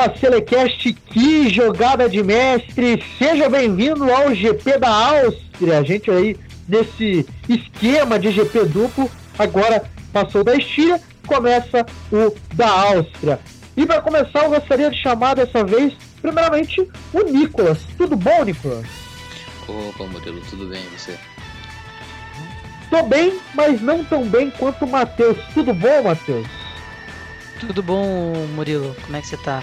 do Acelecast, que jogada de mestre! Seja bem-vindo ao GP da Áustria. A gente aí nesse esquema de GP duplo, agora passou da Estíria, começa o da Áustria. E para começar, eu gostaria de chamar dessa vez, primeiramente, o Nicolas. Tudo bom, Nicolas? Opa, modelo, tudo bem, e você? Tô bem, mas não tão bem quanto o Matheus. Tudo bom, Matheus? Tudo bom, Murilo? Como é que você tá?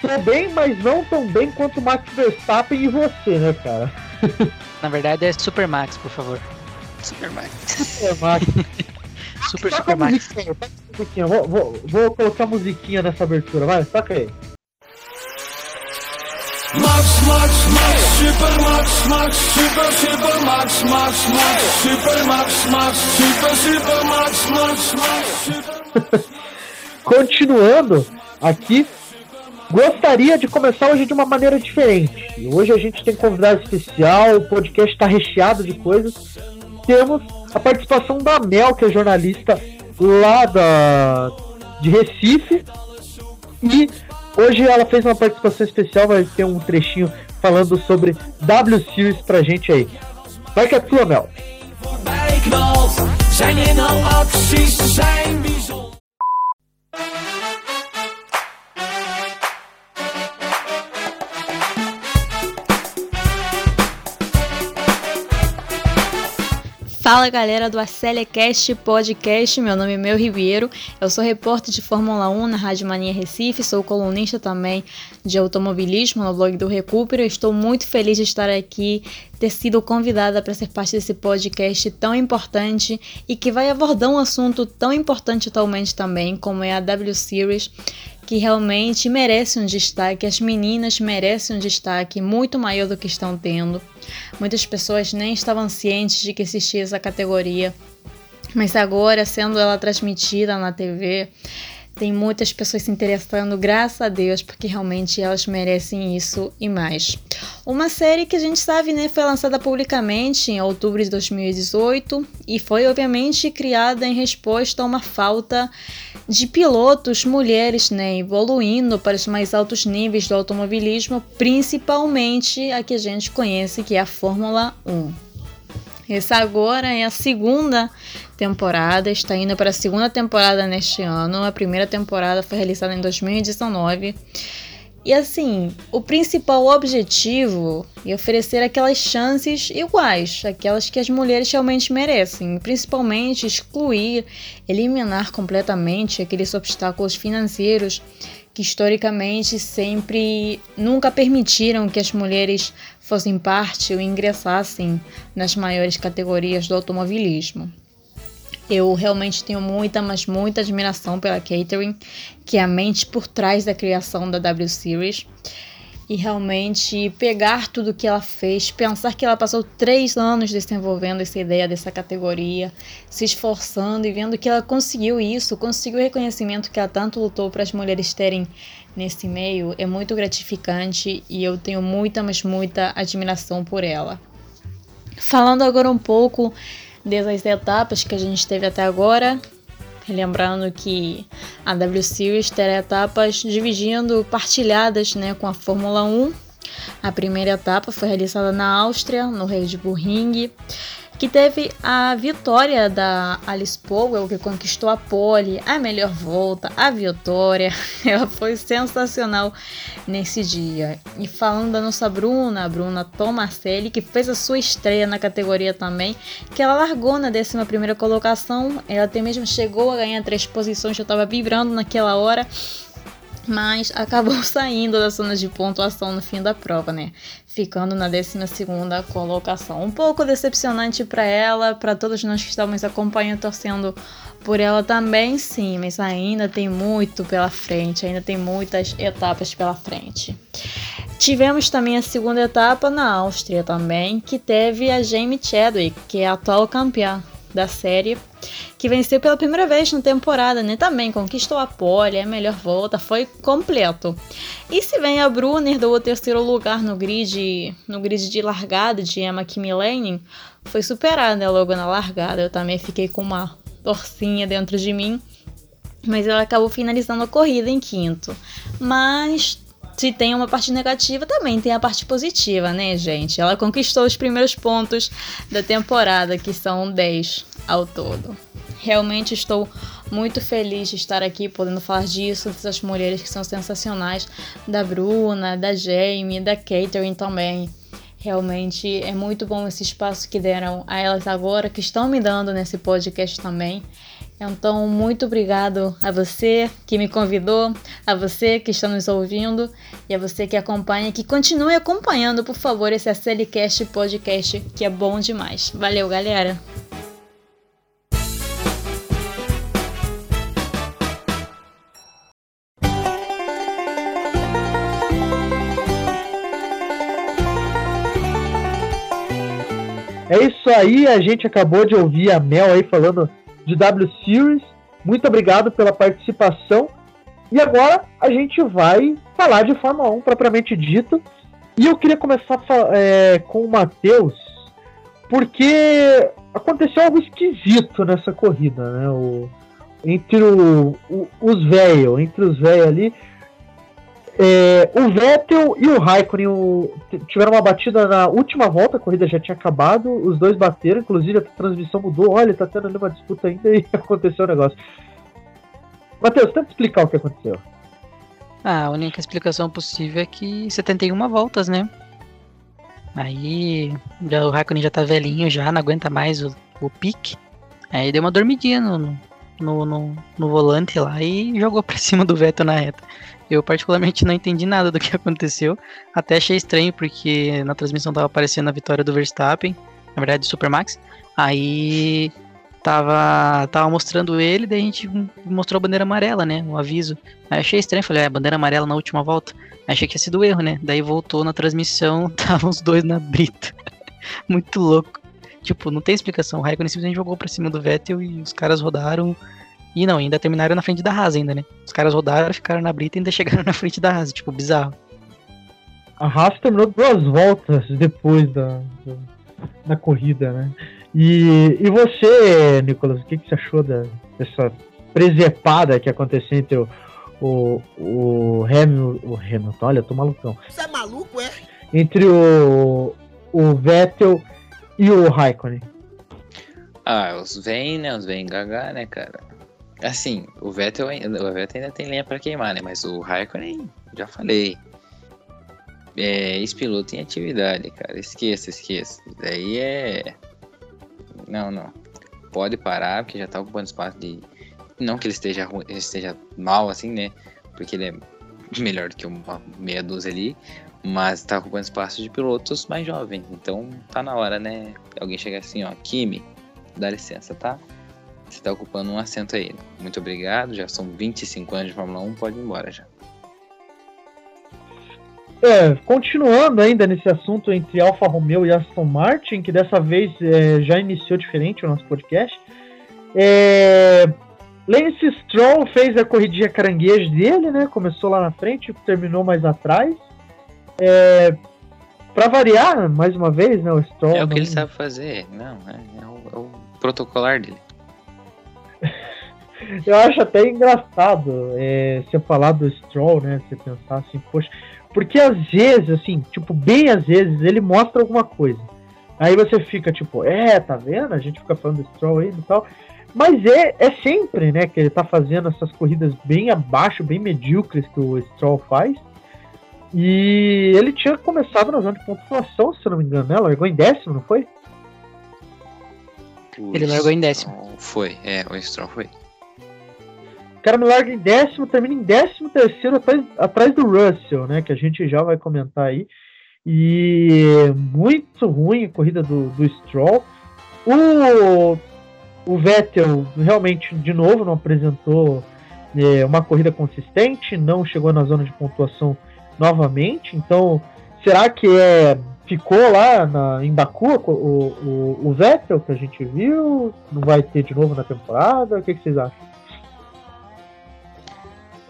Tô bem, mas não tão bem quanto o Max Verstappen e você, né, cara? Na verdade é Super Max, por favor. Super Max. Super Max. Super Toca Super a Max. musiquinha, toca a musiquinha. Vou, vou, vou colocar musiquinha nessa abertura, vai, toca aí. Max, Max, Max, Super Max, Max, Super, Super Max, Max, Max, Super Max, Max, Super, Super Max, Max, Max, Super. Continuando aqui, gostaria de começar hoje de uma maneira diferente. Hoje a gente tem convidado especial, o podcast está recheado de coisas. Temos a participação da Mel, que é jornalista lá da, de Recife. E hoje ela fez uma participação especial, vai ter um trechinho falando sobre W Series pra gente aí. Vai que é tua, Mel. Zijn. Fala galera do Acelecast Podcast, meu nome é Mel Ribeiro, eu sou repórter de Fórmula 1 na Rádio Mania Recife, sou colunista também de automobilismo no blog do Recupero. Estou muito feliz de estar aqui, ter sido convidada para ser parte desse podcast tão importante e que vai abordar um assunto tão importante atualmente também, como é a W Series que realmente merece um destaque, as meninas merecem um destaque muito maior do que estão tendo. Muitas pessoas nem estavam cientes de que existia essa categoria, mas agora, sendo ela transmitida na TV, tem muitas pessoas se interessando, graças a Deus, porque realmente elas merecem isso e mais. Uma série que a gente sabe, né, foi lançada publicamente em outubro de 2018 e foi obviamente criada em resposta a uma falta de pilotos mulheres, né, evoluindo para os mais altos níveis do automobilismo, principalmente a que a gente conhece, que é a Fórmula 1. Essa agora é a segunda temporada, está indo para a segunda temporada neste ano. A primeira temporada foi realizada em 2019. E assim, o principal objetivo é oferecer aquelas chances iguais, aquelas que as mulheres realmente merecem, principalmente excluir, eliminar completamente aqueles obstáculos financeiros que historicamente sempre nunca permitiram que as mulheres fossem parte ou ingressassem nas maiores categorias do automobilismo. Eu realmente tenho muita, mas muita admiração pela Catherine, que é a mente por trás da criação da W Series. E realmente pegar tudo que ela fez, pensar que ela passou três anos desenvolvendo essa ideia dessa categoria, se esforçando e vendo que ela conseguiu isso, conseguiu o reconhecimento que ela tanto lutou para as mulheres terem nesse meio, é muito gratificante e eu tenho muita, mas muita admiração por ela. Falando agora um pouco dessas etapas que a gente teve até agora, Lembrando que a W Series terá etapas dividindo, partilhadas né, com a Fórmula 1. A primeira etapa foi realizada na Áustria, no Red Bull Ring, que teve a vitória da Alice Powell, que conquistou a pole, a melhor volta, a vitória. Ela foi sensacional nesse dia. E falando da nossa Bruna, a Bruna Tomaselli, que fez a sua estreia na categoria também, que ela largou na 11 primeira colocação, ela até mesmo chegou a ganhar três posições, eu estava vibrando naquela hora, mas acabou saindo da zona de pontuação no fim da prova, né? Ficando na 12 colocação. Um pouco decepcionante para ela, para todos nós que estávamos acompanhando, torcendo por ela também, sim, mas ainda tem muito pela frente, ainda tem muitas etapas pela frente. Tivemos também a segunda etapa na Áustria também, que teve a Jamie Chadwick, que é a atual campeã da série, que venceu pela primeira vez na temporada, né? Também conquistou a pole, a melhor volta, foi completo. E se vem a Brunner do terceiro lugar no grid, no grid de largada de Emma Kimmelane, foi superada logo na largada. Eu também fiquei com uma torcinha dentro de mim, mas ela acabou finalizando a corrida em quinto. Mas se tem uma parte negativa, também tem a parte positiva, né, gente? Ela conquistou os primeiros pontos da temporada, que são 10 ao todo. Realmente estou muito feliz de estar aqui podendo falar disso, dessas mulheres que são sensacionais, da Bruna, da Jamie, da Catherine também. Realmente é muito bom esse espaço que deram a elas agora, que estão me dando nesse podcast também. Então, muito obrigado a você que me convidou, a você que está nos ouvindo e a você que acompanha, que continue acompanhando, por favor, esse ACLcast podcast que é bom demais. Valeu, galera! É isso aí, a gente acabou de ouvir a Mel aí falando de W Series. Muito obrigado pela participação. E agora a gente vai falar de Fórmula 1 propriamente dito. E eu queria começar é, com o Matheus, porque aconteceu algo esquisito nessa corrida, né? O, entre o, o, os velhos, entre os velhos ali, é, o Vettel e o Raikkonen tiveram uma batida na última volta, a corrida já tinha acabado, os dois bateram, inclusive a transmissão mudou, olha, tá tendo ali uma disputa ainda e aconteceu o negócio. Matheus, tenta explicar o que aconteceu. Ah, a única explicação possível é que 71 voltas, né? Aí já, o Raikkonen já tá velhinho, já não aguenta mais o, o pique. Aí deu uma dormidinha no, no, no volante lá e jogou pra cima do Vettel na reta. Eu particularmente não entendi nada do que aconteceu. Até achei estranho porque na transmissão tava aparecendo a vitória do Verstappen, na verdade do Supermax. Aí tava, tava mostrando ele, daí a gente mostrou a bandeira amarela, né? O aviso. Aí achei estranho, falei, é, bandeira amarela na última volta. Achei que tinha sido erro, né? Daí voltou na transmissão, estavam os dois na brita. Muito louco. Tipo, não tem explicação. O Raikkonen simplesmente jogou pra cima do Vettel e os caras rodaram e não, ainda terminaram na frente da Haas ainda, né? Os caras rodaram, ficaram na brita e ainda chegaram na frente da Haas, tipo, bizarro. A Haas terminou duas voltas depois da, da, da corrida, né? E, e você, Nicolas, o que, que você achou da, dessa presepada que aconteceu entre o, o, o, Hamilton, o Hamilton, olha, eu tô malucão. Você é maluco, é? Entre o, o Vettel e o Raikkonen. Ah, os vem, né? Os vem gaga, né, cara? Assim, o Vettel, o Vettel ainda tem lenha para queimar, né? Mas o Raikkonen, já falei. É, ex-piloto em atividade, cara. Esqueça, esqueça. Daí é. Não, não. Pode parar, porque já tá ocupando espaço de. Não que ele esteja, ele esteja mal, assim, né? Porque ele é melhor do que uma meia dúzia ali. Mas tá ocupando espaço de pilotos mais jovens. Então tá na hora, né? Alguém chegar assim, ó. Kimi, dá licença, tá? Você está ocupando um assento aí. Muito obrigado. Já são 25 anos de Fórmula 1, pode ir embora já. É, continuando ainda nesse assunto entre Alfa Romeo e Aston Martin, que dessa vez é, já iniciou diferente o nosso podcast. É, Lance Stroll fez a corridinha caranguejo dele, né? Começou lá na frente, terminou mais atrás. É, para variar, mais uma vez, né? O Stroll. É o que ele sabe fazer, não, é, é, o, é o protocolar dele. eu acho até engraçado é, você falar do Stroll, né? Você pensar assim, poxa. Porque às vezes, assim, tipo, bem às vezes, ele mostra alguma coisa. Aí você fica tipo, é, tá vendo? A gente fica falando do Stroll aí e tal. Mas é, é sempre, né, que ele tá fazendo essas corridas bem abaixo, bem medíocres que o Stroll faz. E ele tinha começado na zona de pontuação, se não me engano, né? Largou em décimo, não foi? ele largou em décimo. Foi, é, o Stroll foi cara me larga em décimo, termina em décimo terceiro atrás, atrás do Russell, né? Que a gente já vai comentar aí. E muito ruim a corrida do, do Stroll. O, o Vettel realmente, de novo, não apresentou é, uma corrida consistente, não chegou na zona de pontuação novamente. Então, será que é ficou lá na, em Baku o, o, o Vettel que a gente viu? Não vai ter de novo na temporada? O que, que vocês acham?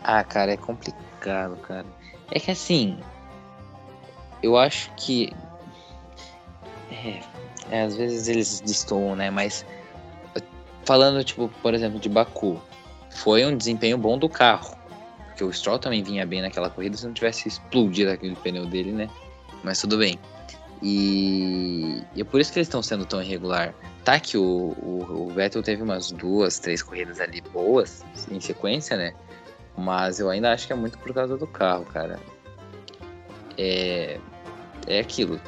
Ah, cara, é complicado, cara. É que assim, eu acho que é, é, às vezes eles destoam, né? Mas falando, tipo, por exemplo, de Baku, foi um desempenho bom do carro. Porque o Stroll também vinha bem naquela corrida se não tivesse explodido aquele pneu dele, né? Mas tudo bem. E, e é por isso que eles estão sendo tão irregular. Tá que o, o, o, Vettel teve umas duas, três corridas ali boas em sequência, né? Mas eu ainda acho que é muito por causa do carro, cara. É, é aquilo.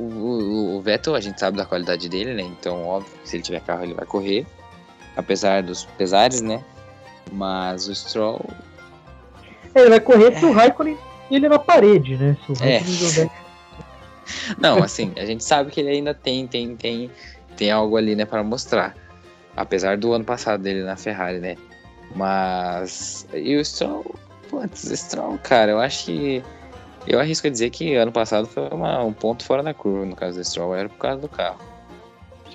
O, o, o Vettel, a gente sabe da qualidade dele, né? Então, óbvio, se ele tiver carro, ele vai correr. Apesar dos pesares, né? Mas o Stroll. É, ele vai correr é. se o Raikkonen ele na parede, né? Se o é. Jogar... Não, assim, a gente sabe que ele ainda tem, tem, tem, tem algo ali, né, para mostrar. Apesar do ano passado dele na Ferrari, né? Mas. E o Stroll. Putz, Stroll, cara, eu acho que. Eu arrisco a dizer que ano passado foi uma, um ponto fora da curva no caso do Stroll, era por causa do carro.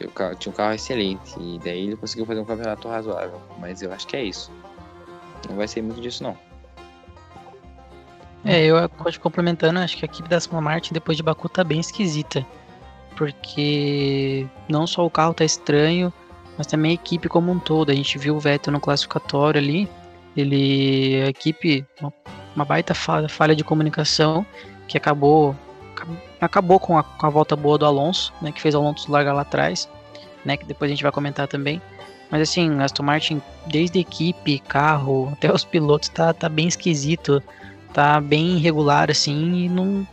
O carro tinha um carro excelente e daí ele conseguiu fazer um campeonato razoável. Mas eu acho que é isso. Não vai ser muito disso, não. É, eu acho complementando, acho que a equipe da Aston Martin depois de Baku tá bem esquisita. Porque não só o carro tá estranho, mas também a equipe como um todo. A gente viu o Vettel no classificatório ali. Ele. A equipe. Uma, baita falha, falha de comunicação que acabou. Acabou com a, com a volta boa do Alonso, né? Que fez o Alonso largar lá atrás, né? Que depois a gente vai comentar também. Mas assim, Aston Martin, desde equipe, carro, até os pilotos, tá, tá bem esquisito tá bem irregular assim e não,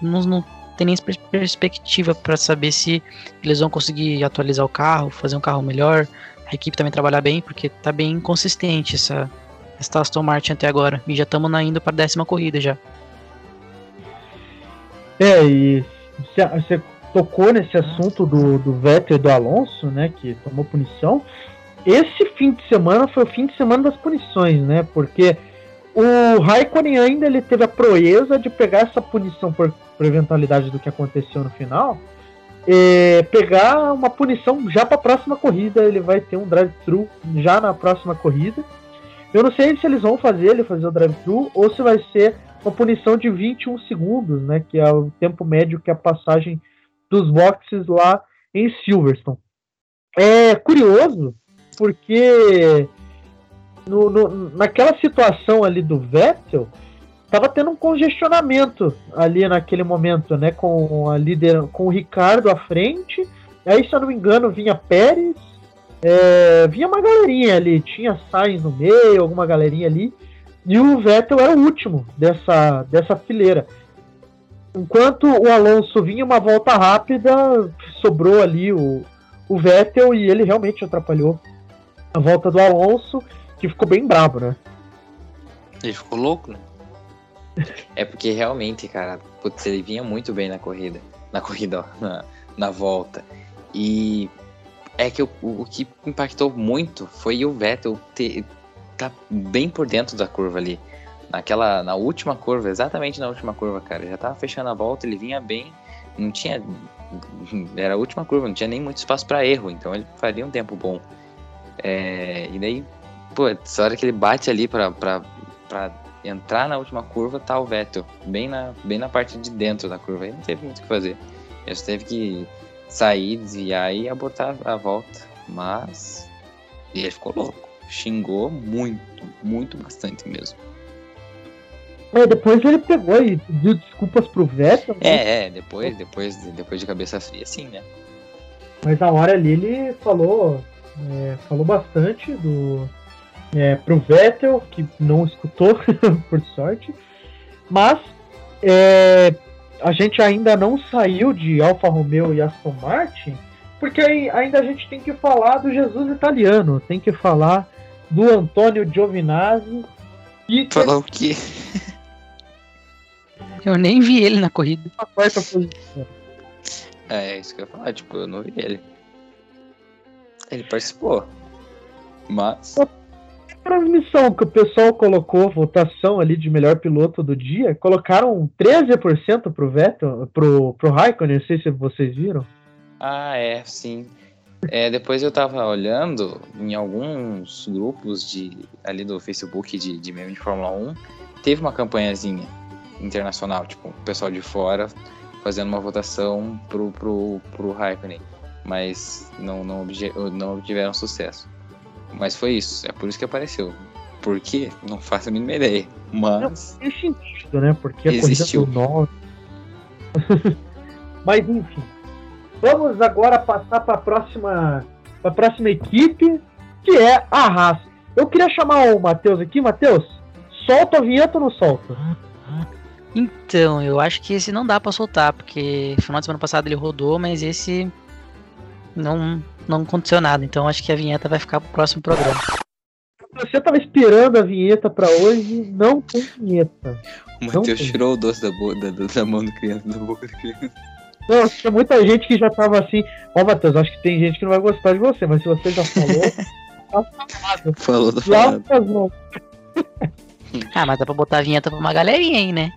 não, não tem nem perspectiva para saber se eles vão conseguir atualizar o carro, fazer um carro melhor, a equipe também trabalhar bem, porque tá bem inconsistente essa, essa Aston Martin até agora. E já estamos indo para a décima corrida já. É, e você tocou nesse assunto do, do Vettel e do Alonso, né, que tomou punição. Esse fim de semana foi o fim de semana das punições, né, porque o Raikkonen ainda ele teve a proeza de pegar essa punição por, por eventualidade do que aconteceu no final. Pegar uma punição já para a próxima corrida. Ele vai ter um drive-thru já na próxima corrida. Eu não sei se eles vão fazer ele fazer o drive-thru ou se vai ser uma punição de 21 segundos, né? Que é o tempo médio que é a passagem dos boxes lá em Silverstone. É curioso porque no, no, naquela situação ali do Vettel, tava tendo um congestionamento ali naquele momento, né? Com a líder, com o Ricardo à frente. Aí, se eu não me engano, vinha Pérez, é, vinha uma galerinha ali, tinha Sainz no meio, alguma galerinha ali. E o Vettel era o último dessa, dessa fileira. Enquanto o Alonso vinha uma volta rápida, sobrou ali o, o Vettel e ele realmente atrapalhou a volta do Alonso que ficou bem brabo, né? Ele ficou louco, né? é porque realmente, cara, putz, ele vinha muito bem na corrida. Na corrida, ó, na, na volta. E é que o, o que impactou muito foi o Vettel ter, tá bem por dentro da curva ali. Naquela, na última curva, exatamente na última curva, cara. Já tava fechando a volta, ele vinha bem, não tinha. Era a última curva, não tinha nem muito espaço para erro, então ele faria um tempo bom. É, e daí putz, a hora que ele bate ali pra, pra, pra entrar na última curva, tá o Vettel, bem na, bem na parte de dentro da curva. Aí não teve muito o que fazer. Ele só teve que sair, desviar e abortar a volta. Mas ele ficou louco. Xingou muito, muito bastante mesmo. É, depois ele pegou e pediu desculpas pro Vettel. Né? É, é, depois, depois, depois de cabeça fria, sim, né? Mas na hora ali ele falou, é, falou bastante do, é, pro Vettel, que não escutou, por sorte. Mas é, a gente ainda não saiu de Alfa Romeo e Aston Martin, porque ainda a gente tem que falar do Jesus italiano, tem que falar do Antônio Giovinazzi. E falar o quê? Eu nem vi ele na corrida. A quarta posição. É, é isso que eu ia falar, tipo, eu não vi ele. Ele participou. Mas transmissão que o pessoal colocou votação ali de melhor piloto do dia, colocaram 13% pro Vettel, pro, pro Raikkonen, não sei se vocês viram. Ah, é, sim. É, depois eu tava olhando em alguns grupos de, ali do Facebook de, de meme de Fórmula 1, teve uma campanhazinha internacional, tipo, o pessoal de fora fazendo uma votação pro, pro, pro Raikkonen, mas não, não, obje, não obtiveram sucesso. Mas foi isso, é por isso que apareceu. Por quê? Não faço a mínima ideia. Mas. Não, tem sentido, né? Porque a Existiu. corrida do. Mas enfim. Vamos agora passar para a próxima, pra próxima equipe, que é a Haas. Eu queria chamar o Matheus aqui. Matheus, solta a vinheta ou não solta? Então, eu acho que esse não dá pra soltar, porque final de semana passado ele rodou, mas esse não, não aconteceu nada. Então acho que a vinheta vai ficar pro próximo programa. Você tava esperando a vinheta para hoje, não tem vinheta. O Matheus tirou o doce da, da, da, mão do criança, da boca da criança. Não, tinha muita gente que já tava assim. Ó, Matheus, acho que tem gente que não vai gostar de você, mas se você já falou, tá falado. Falou do falado. Ah, mas dá pra botar a vinheta pra uma galerinha aí, né?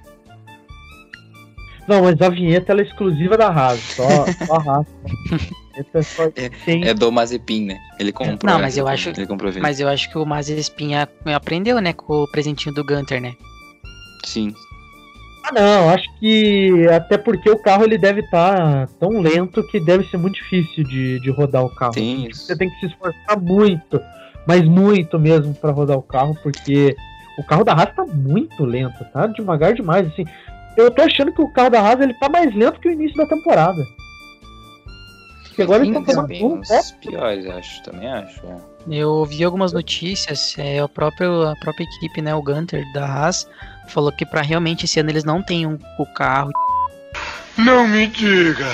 Não, mas a vinheta ela é exclusiva da Haas, só, só a Haas. É. É do Mazepin, né? Ele comprou. Não, né? mas eu Ele- acho- Ele comprou. Mas eu acho que o Mazepin a- aprendeu, né, com o presentinho do Gunter, né? Sim. Ah, não, acho que até porque o carro ele deve estar tão lento que deve ser muito difícil de, de rodar o carro. Tem isso. Você tem que se esforçar muito, mas muito mesmo pra rodar o carro, porque o carro da Haas tá muito lento, tá devagar demais, assim. Eu tô achando que o carro da Haas ele tá mais lento que o início da temporada. Porque agora eles Tem estão fazendo um desempenhos piores, acho. Também acho. é. Eu ouvi algumas notícias, é, o próprio, a própria equipe, né, o Gunter da Haas, falou que pra realmente esse ano eles não têm um, o carro, Não me diga.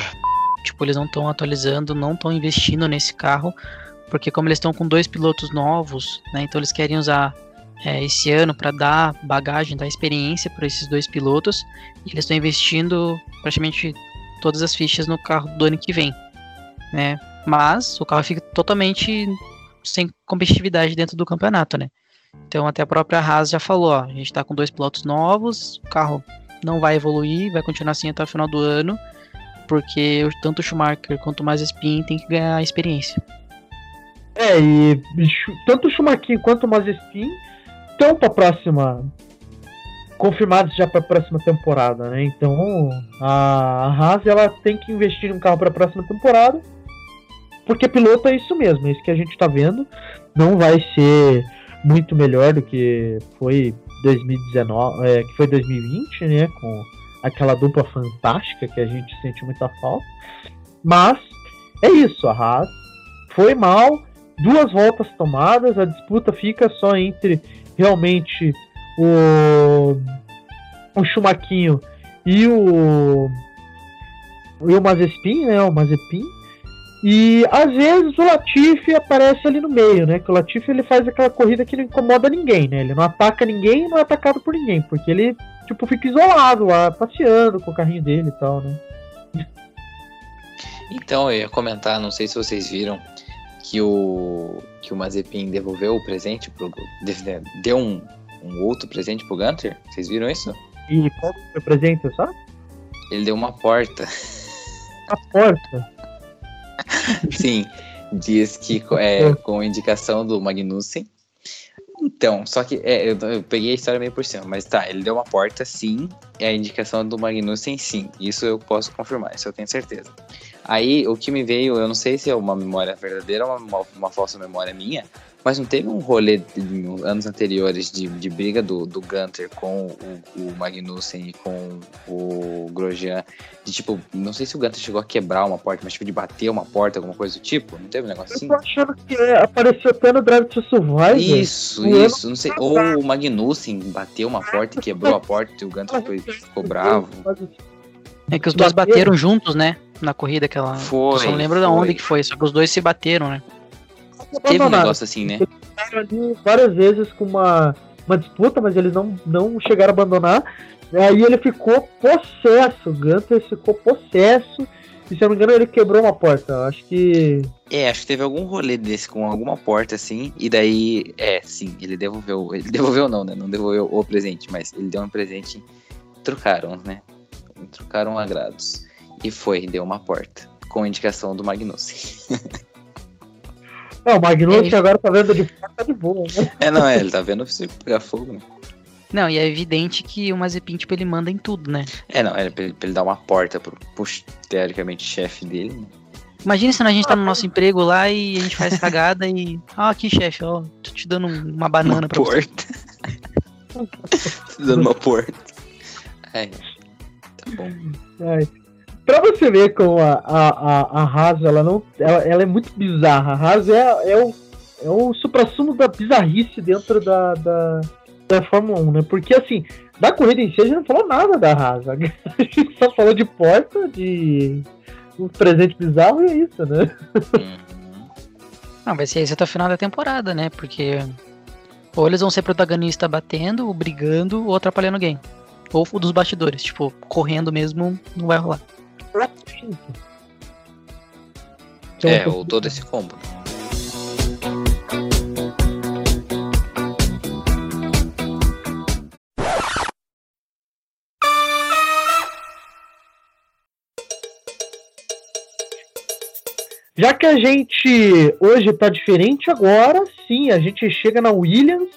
tipo, eles não estão atualizando, não estão investindo nesse carro, porque como eles estão com dois pilotos novos, né, então eles querem usar é, esse ano para dar bagagem, dar experiência para esses dois pilotos, e eles estão investindo praticamente todas as fichas no carro do ano que vem, né? Mas o carro fica totalmente sem competitividade dentro do campeonato, né? Então até a própria Haas já falou, ó, a gente tá com dois pilotos novos, o carro não vai evoluir, vai continuar assim até o final do ano, porque tanto o Schumacher quanto o Mazepin tem que ganhar experiência. É, e tanto o Schumacher quanto o Mazepin estão pra próxima. confirmados já pra próxima temporada, né? Então a Haas ela tem que investir um carro pra próxima temporada. Porque piloto é isso mesmo, é isso que a gente tá vendo. Não vai ser muito melhor do que foi 2019, é, que foi 2020, né? Com aquela dupla fantástica que a gente sente muita falta. Mas é isso, a Haas foi mal, duas voltas tomadas, a disputa fica só entre realmente o, o Chumaquinho e o e o Mazepin, né, o Mazepin. E às vezes o Latifi aparece ali no meio, né? Que o Latifi ele faz aquela corrida que não incomoda ninguém, né? Ele não ataca ninguém e não é atacado por ninguém, porque ele tipo fica isolado lá, passeando com o carrinho dele e tal, né? Então, eu ia comentar, não sei se vocês viram, que o, que o Mazepin devolveu o presente pro. de- Deu um, um outro presente pro Gunter. Vocês viram isso? E qual foi o presente, sabe? Ele deu uma porta. A porta. Sim, diz que co- é com indicação do Magnussen. Então, só que é, eu, eu peguei a história meio por cima, mas tá, ele deu uma porta sim, e a indicação do Magnussen sim. Isso eu posso confirmar, isso eu tenho certeza. Aí o que me veio, eu não sei se é uma memória verdadeira ou uma, uma falsa memória minha, mas não teve um rolê anos anteriores de, de briga do, do Gunter com o, o Magnussen e com o Grosjean. De tipo, não sei se o Gunter chegou a quebrar uma porta, mas tipo de bater uma porta, alguma coisa do tipo. Não teve um negócio Eu assim? tô achando que é, apareceu até no Drive to Survive. Isso, isso, não sei. Ou o Magnussen bateu uma porta e quebrou a porta e o Gunter foi, ficou bravo. É que os dois Bateram? juntos, né? Na corrida aquela. Foi, Só não lembro foi. onde que foi, só que os dois se bateram, né? Teve um negócio assim, né? ficaram ali várias vezes com uma, uma disputa, mas eles não, não chegaram a abandonar. Aí ele ficou possesso, o Gunter ficou possesso E se eu não me engano, ele quebrou uma porta. Acho que. É, acho que teve algum rolê desse com alguma porta assim, e daí, é, sim, ele devolveu. Ele devolveu não, né? Não devolveu o presente, mas ele deu um presente. Trocaram, né? Trocaram agrados. E foi, deu uma porta. Com indicação do Magnussen. Não, o Magnussen É. agora tá vendo de fora, tá de boa, né? é, não, é, ele tá vendo você pegar fogo, né? Não, e é evidente que o Mazepin, tipo, ele manda em tudo, né? É, não, é pra ele, pra ele dar uma porta pro, pro teoricamente chefe dele, né? Imagina se a gente tá no nosso emprego lá e a gente faz cagada e. Ah, aqui, chefe, ó, tô te dando um- uma banana uma pra você. porta. Dando uma porta. É, tá bom. Ai. Pra você ver como a, a, a, Haas, ela não. Ela, ela é muito bizarra. A Haas é, é o, é o supra-sumo da bizarrice dentro da, da, da Fórmula 1, né? Porque assim, da corrida em si a gente não falou nada da Haas. A gente só falou de porta, de um presente bizarro e é isso, né? Uhum. Não, vai ser isso até o final da temporada, né? Porque. Ou eles vão ser protagonista batendo, brigando, ou atrapalhando alguém. Ou dos bastidores, tipo, correndo mesmo, não vai rolar. Então, É, ou todo esse combo. Já que a gente hoje tá diferente, agora sim, a gente chega na Williams.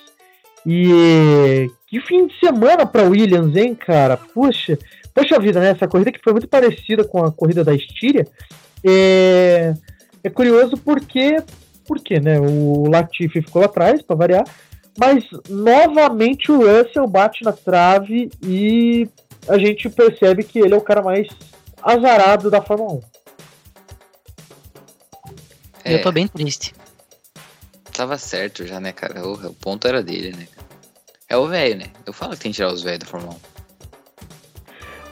E que fim de semana pra Williams, hein, cara? Puxa, poxa vida, né? Essa corrida que foi muito parecida com a corrida da Estíria. É, é curioso porque, porque, né? O Latifi ficou lá atrás, para variar. Mas novamente o Russell bate na trave e a gente percebe que ele é o cara mais azarado da Fórmula 1. É, Eu tô bem triste. tava certo já, né, cara? O, o ponto era dele, né? É o velho, né? Eu falo que tem que tirar os velhos da Fórmula 1.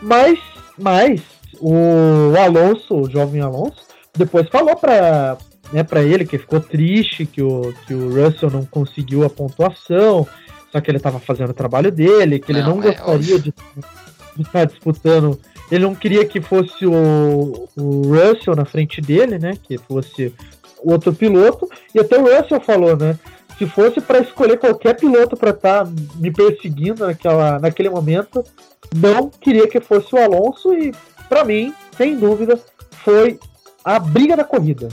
Mas, mas o Alonso, o jovem Alonso, depois falou pra, né, pra ele que ficou triste que o, que o Russell não conseguiu a pontuação, só que ele tava fazendo o trabalho dele, que ele Não, não, é gostaria de de estar disputando. Ele não queria que fosse o, o Russell na frente dele, né? Que fosse o outro piloto. E até o Russell falou, né? Se fosse para escolher qualquer piloto para estar me perseguindo naquela, naquele momento, não queria que fosse o Alonso. E para mim, sem dúvida, foi a briga da corrida.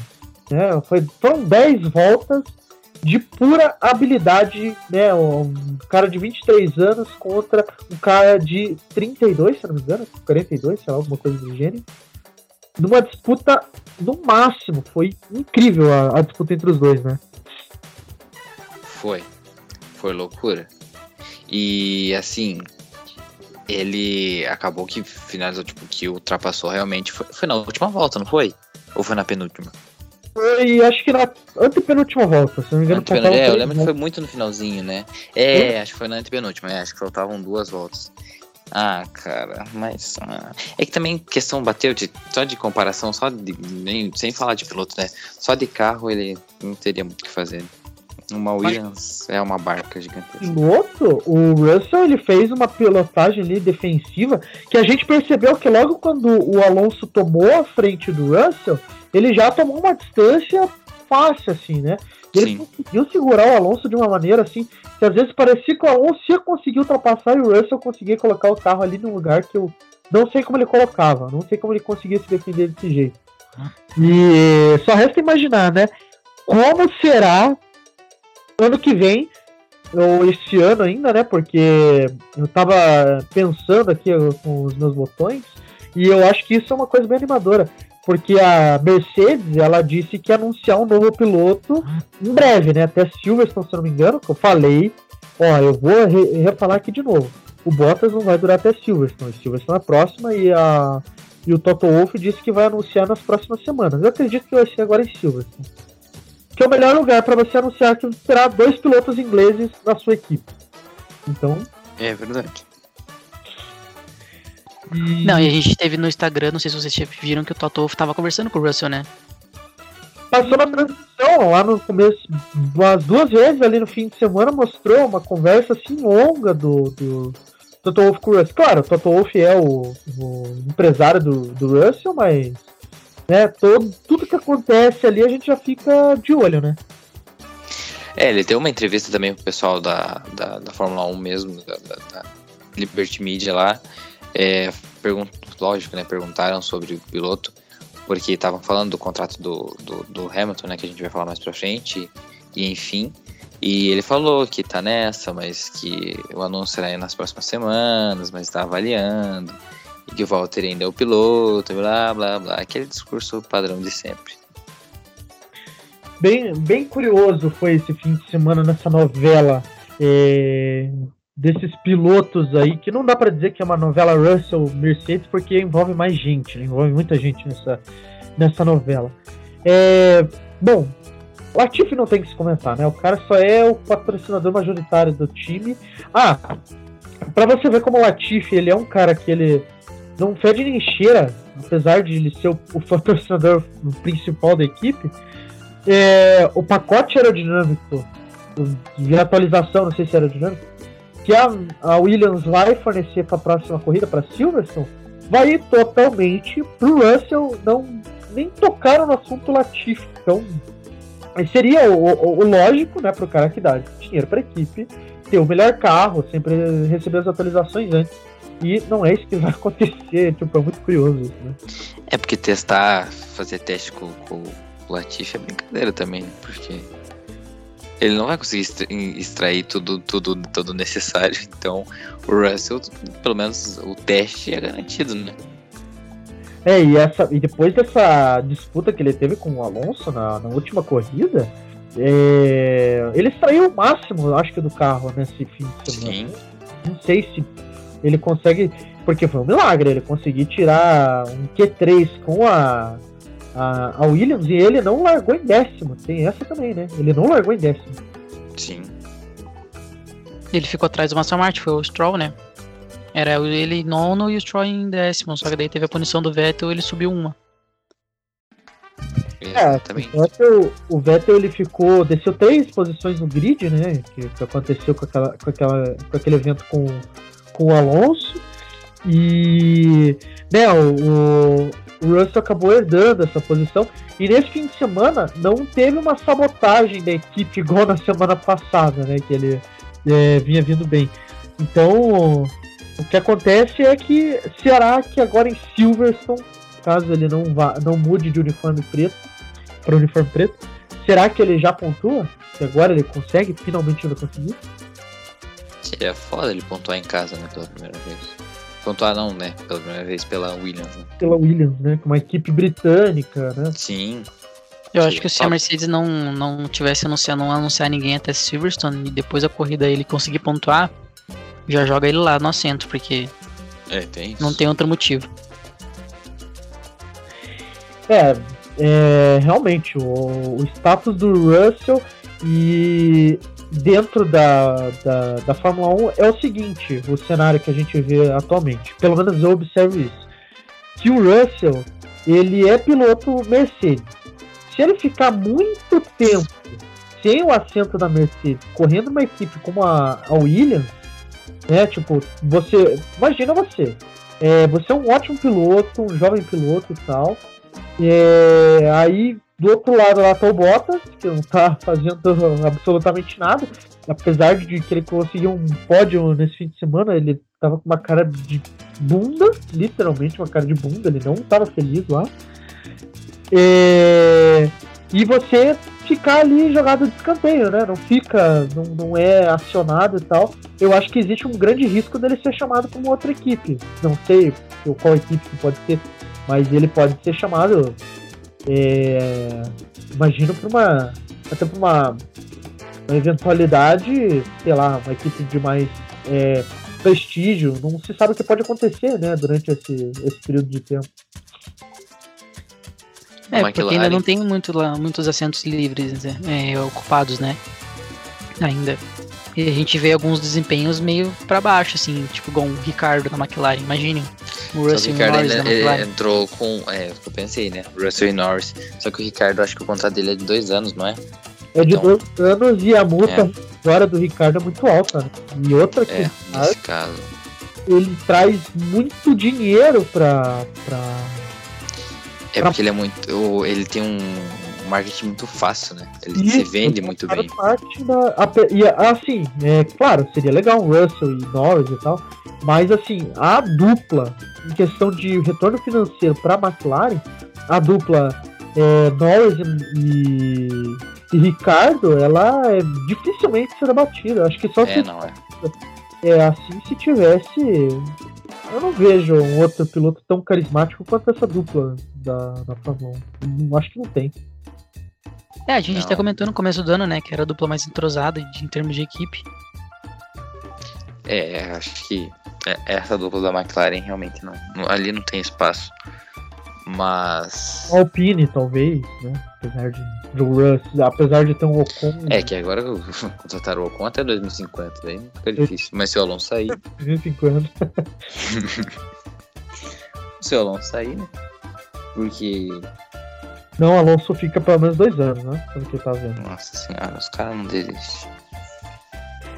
Né? Foi, foram 10 voltas de pura habilidade, né? Um cara de 23 anos contra um cara de 32, se não me engano, 42, sei lá, alguma coisa do gênero. Numa disputa no máximo, foi incrível a, a disputa entre os dois, né? Foi. Foi loucura. E assim, ele acabou que finalizou, tipo, que ultrapassou realmente. Foi, foi na última volta, não foi? Ou foi na penúltima? Foi, acho que na antepenúltima volta, se não me engano, faltavam é, eu lembro que foi muito no finalzinho, né? É, acho que foi na antepenúltima, é, acho que faltavam duas voltas. Ah, cara, mas. ah, É que também questão bateu de, só de comparação, só de. Nem, sem falar de piloto, né? Só de carro ele não teria muito o que fazer. Uma Williams é uma barca gigantesca. piloto, o Russell ele fez uma pilotagem ali defensiva que a gente percebeu que logo quando o Alonso tomou a frente do Russell, ele já tomou uma distância fácil, assim, né? Ele Sim. conseguiu segurar o Alonso de uma maneira assim, que às vezes parecia que o Alonso ia conseguir ultrapassar e o Russell conseguia colocar o carro ali num lugar que eu não sei como ele colocava, não sei como ele conseguia se defender desse jeito. E só resta imaginar, né? Como será ano que vem, ou este ano ainda, né? Porque eu tava pensando aqui com os meus botões, e eu acho que isso é uma coisa bem animadora. Porque a Mercedes, ela disse que ia anunciar um novo piloto em breve, né? Até Silverstone, se eu não me engano, que eu falei. Ó, eu vou re refalar aqui de novo. O Bottas não vai durar até Silverstone. Silverstone é a próxima e, a, e o Toto Wolff disse que vai anunciar nas próximas semanas. Eu acredito que vai ser agora em Silverstone. Que é o melhor lugar para você anunciar que terá dois pilotos ingleses na sua equipe. Então. É verdade. E... Não, e a gente teve no Instagram, não sei se vocês viram que o Toto Wolff tava conversando com o Russell, né? Passou na transmissão lá no começo, umas duas vezes ali no fim de semana, mostrou uma conversa assim longa do, do Toto Wolff com o Russell. Claro, o Toto Wolff é o, o empresário do, do Russell, mas Né? Todo, tudo que acontece ali a gente já fica de olho, né? É, ele deu uma entrevista também pro pessoal da, da, da Fórmula 1 mesmo, da, da, da Liberty Media lá. É, pergun lógico, né? Perguntaram sobre o piloto, porque estavam falando do contrato do, do, do, Hamilton, né? Que a gente vai falar mais pra frente, e enfim. E ele falou que tá nessa, mas que o anúncio será nas próximas semanas, mas tá avaliando, que o Walter ainda é o piloto, blá blá blá. Aquele discurso padrão de sempre. Bem, bem curioso foi esse fim de semana nessa novela. É, desses pilotos aí, que não dá para dizer que é uma novela Russell Mercedes, porque envolve mais gente, né? envolve muita gente nessa, nessa novela. É, bom, Latifi não tem que se comentar, né? O cara só é o patrocinador majoritário do time. Ah, para você ver como o Latifi, ele é um cara que ele não fede nem cheira, apesar de ele ser o, o patrocinador principal da equipe. É, o pacote aerodinâmico de atualização, não sei se era aerodinâmico, que a, a Williams vai fornecer para a próxima corrida, para Silverstone, vai ir totalmente pro Russell não nem tocar no assunto Latifi. Então, seria o, o, o lógico, né, pro cara que dá dinheiro para a equipe ter o melhor carro, sempre receber as atualizações antes. E não é isso que vai acontecer, tipo, é muito curioso isso, né? É porque testar, fazer teste com, com o Latifi é brincadeira também, né? porque ele não vai conseguir extrair tudo, tudo, tudo necessário. Então, o Russell, pelo menos o teste é garantido, né? É, e, essa, e depois dessa disputa que ele teve com o Alonso na, na última corrida, é, ele extraiu o máximo, acho que, do carro nesse fim de semana. Sim. Não sei se ele consegue. Porque foi um milagre ele conseguir tirar um Q3 com a a, a Williams e ele não largou em décimo. Tem essa também, né? Ele não largou em décimo. Sim. Ele ficou atrás do Aston Martin, foi o Stroll, né? Era ele nono e o Stroll em décimo, só que daí teve a punição do Vettel ele subiu uma. É, o Vettel, o Vettel ele ficou, desceu três posições no grid, né? Que, que aconteceu com, aquela, com, aquela, com aquele evento com, com o Alonso. E né, o, o Russell acabou herdando essa posição. E nesse fim de semana não teve uma sabotagem da equipe igual na semana passada, né? Que ele é, vinha vindo bem. Então, o que acontece é que será que agora em Silverstone, caso ele não vá, não mude de uniforme preto para uniforme preto, será que ele já pontua? Que agora ele consegue? Finalmente ele vai Seria foda ele pontuar em casa, né, pela primeira vez. Pontuar não, né? Pela primeira vez pela Williams, né? Pela Williams, né? Com uma equipe britânica, né? Sim. Eu acho que se a Mercedes não, não tivesse anunciado, não anunciar ninguém até Silverstone e depois a corrida ele conseguir pontuar, já joga ele lá no assento, porque é, tem não tem outro motivo. É, é realmente, o, o status do Russell e dentro da, da, da Fórmula 1 é o seguinte, o cenário que a gente vê atualmente. Pelo menos eu observo isso. Que o Russell, ele é piloto Mercedes. Se ele ficar muito tempo sem o assento da Mercedes, correndo uma equipe como a, a Williams, né? Tipo, você. Imagina você. É, você é um ótimo piloto, um jovem piloto e tal. É, aí do outro lado lá tá o Bottas, que não tá fazendo absolutamente nada. Apesar de que ele conseguiu um pódio nesse fim de semana, ele tava com uma cara de bunda, literalmente uma cara de bunda, ele não tava feliz lá. É... E você ficar ali jogado de escanteio, né? Não fica, não, não é acionado e tal. Eu acho que existe um grande risco dele ser chamado uma outra equipe. Não sei qual equipe que pode ser, mas ele pode ser chamado é, imagino para uma até para uma, uma, eventualidade, sei lá, uma equipe de mais é, prestígio, não se sabe o que pode acontecer, né, durante esse, esse período de tempo. É, porque ainda não tem muito lá, muitos assentos livres né, é, ocupados, né? Ainda. E a gente vê alguns desempenhos meio para baixo, assim, tipo igual o Ricardo na McLaren, imagine. O Russell o Ricardo Norris ele, entrou com. É, eu pensei, né? Russell e Norris. Só que o Ricardo, acho que o contrato dele é de dois anos, não é? É de então, dois anos e a multa é. agora do Ricardo é muito alta. Né? E outra que. É, nesse caso. Ele traz muito dinheiro pra. pra É porque ele é muito. Ele tem um marketing muito fácil, né? Ele Isso, se vende muito bem. Parte da, ape- e, assim, é claro, seria legal o Russell e Norris e tal, mas assim, a dupla, em questão de retorno financeiro para a McLaren, a dupla é, Norris e, e Ricardo, ela é dificilmente será batida. Acho que só É, se não é. é assim se tivesse. Eu não vejo um outro piloto tão carismático quanto essa dupla da, da Fórmula 1. Não- Acho que não tem. É, a gente Não. até comentou no começo do ano, né? Que era a dupla mais entrosada em termos de equipe. É, acho que é- essa dupla da McLaren realmente não. Ali não tem espaço. Mas. Alpine, talvez, né? Apesar de, do Russ, apesar de ter um Ocon É que agora contrataram o Ocon até 2050, daí fica difícil. Mas se o Alonso sair, de vez em quando. se o Alonso sair, né? Porque, Não, Alonso fica pelo menos dois anos, né? Pelo que eu tava vendo. nossa senhora, os caras não desistem.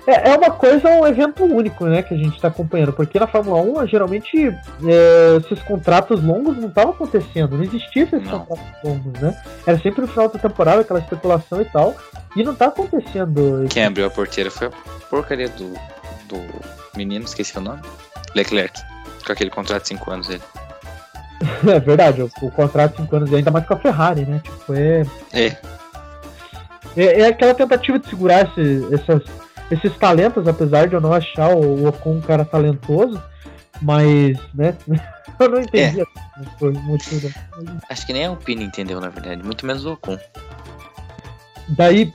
É, é uma coisa, um evento único, né? Que a gente tá acompanhando. Porque na Fórmula 1, geralmente, é, esses contratos longos não estavam acontecendo. Não existia esses Não. contratos longos, né? Era sempre no final da temporada, aquela especulação e tal. E não tá acontecendo. Quem abriu a porteira foi a porcaria do, do menino, esqueci o nome. Leclerc. Com aquele contrato de 5 anos dele. É verdade, o, o contrato de 5 anos, ainda mais com a Ferrari, né? Tipo, é. É, É, é aquela tentativa de segurar esse- essas- esses talentos, apesar de eu não achar o Ocon um cara talentoso, mas, né, eu não entendi o motivo. da- acho que nem a Alpine entendeu, na verdade. Muito menos o Ocon. Daí,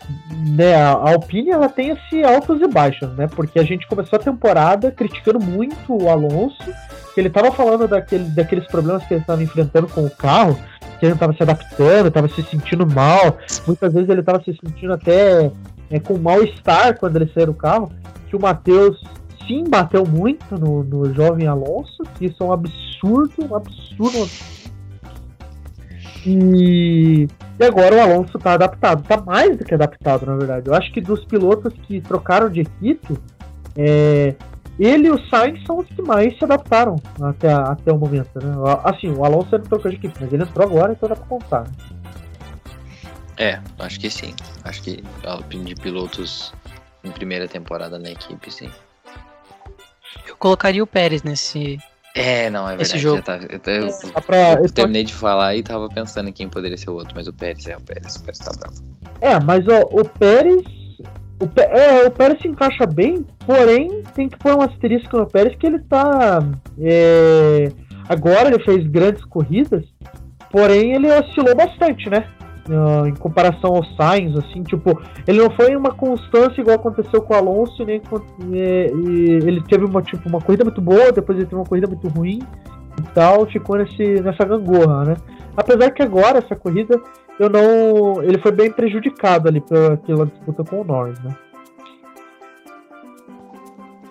né, a Alpine ela tem esse altos e baixos, né, porque a gente começou a temporada criticando muito o Alonso, que ele tava falando daquele, daqueles problemas que ele estava enfrentando com o carro, que ele tava se adaptando, tava se sentindo mal, muitas vezes ele tava se sentindo até é, com mal-estar quando ele saiu do carro, que o Matheus sim bateu muito no, no jovem Alonso, que isso é um absurdo, um absurdo. E, e agora o Alonso tá adaptado, tá mais do que adaptado, na verdade. Eu acho que dos pilotos que trocaram de equipe, é, ele e o Sainz são os que mais se adaptaram até, até o momento, né? Assim, o Alonso não trocou de equipe, mas ele entrou agora, então dá pra contar. É, acho que sim. Acho que a de pilotos em primeira temporada na equipe, sim. Eu colocaria o Pérez nesse. É, não, é Esse verdade. jogo. já tá- eu, eu- eu terminei de falar e tava pensando em quem poderia ser o outro, mas o Pérez é o Pérez. O Pérez tá bravo. É, mas ó, o Pérez. O, Pé- é, o Pérez se encaixa bem, porém tem que pôr um asterisco no Pérez que ele tá. é, agora ele fez grandes corridas, porém ele oscilou bastante, né? Ah, em comparação ao Sainz, assim, tipo, ele não foi uma constância igual aconteceu com o Alonso, nem com, é, e ele teve uma, tipo, uma corrida muito boa, depois ele teve uma corrida muito ruim e tal, ficou nesse, nessa gangorra, né? Apesar que agora essa corrida eu não. Ele foi bem prejudicado ali pela, pela disputa com o Norris, né?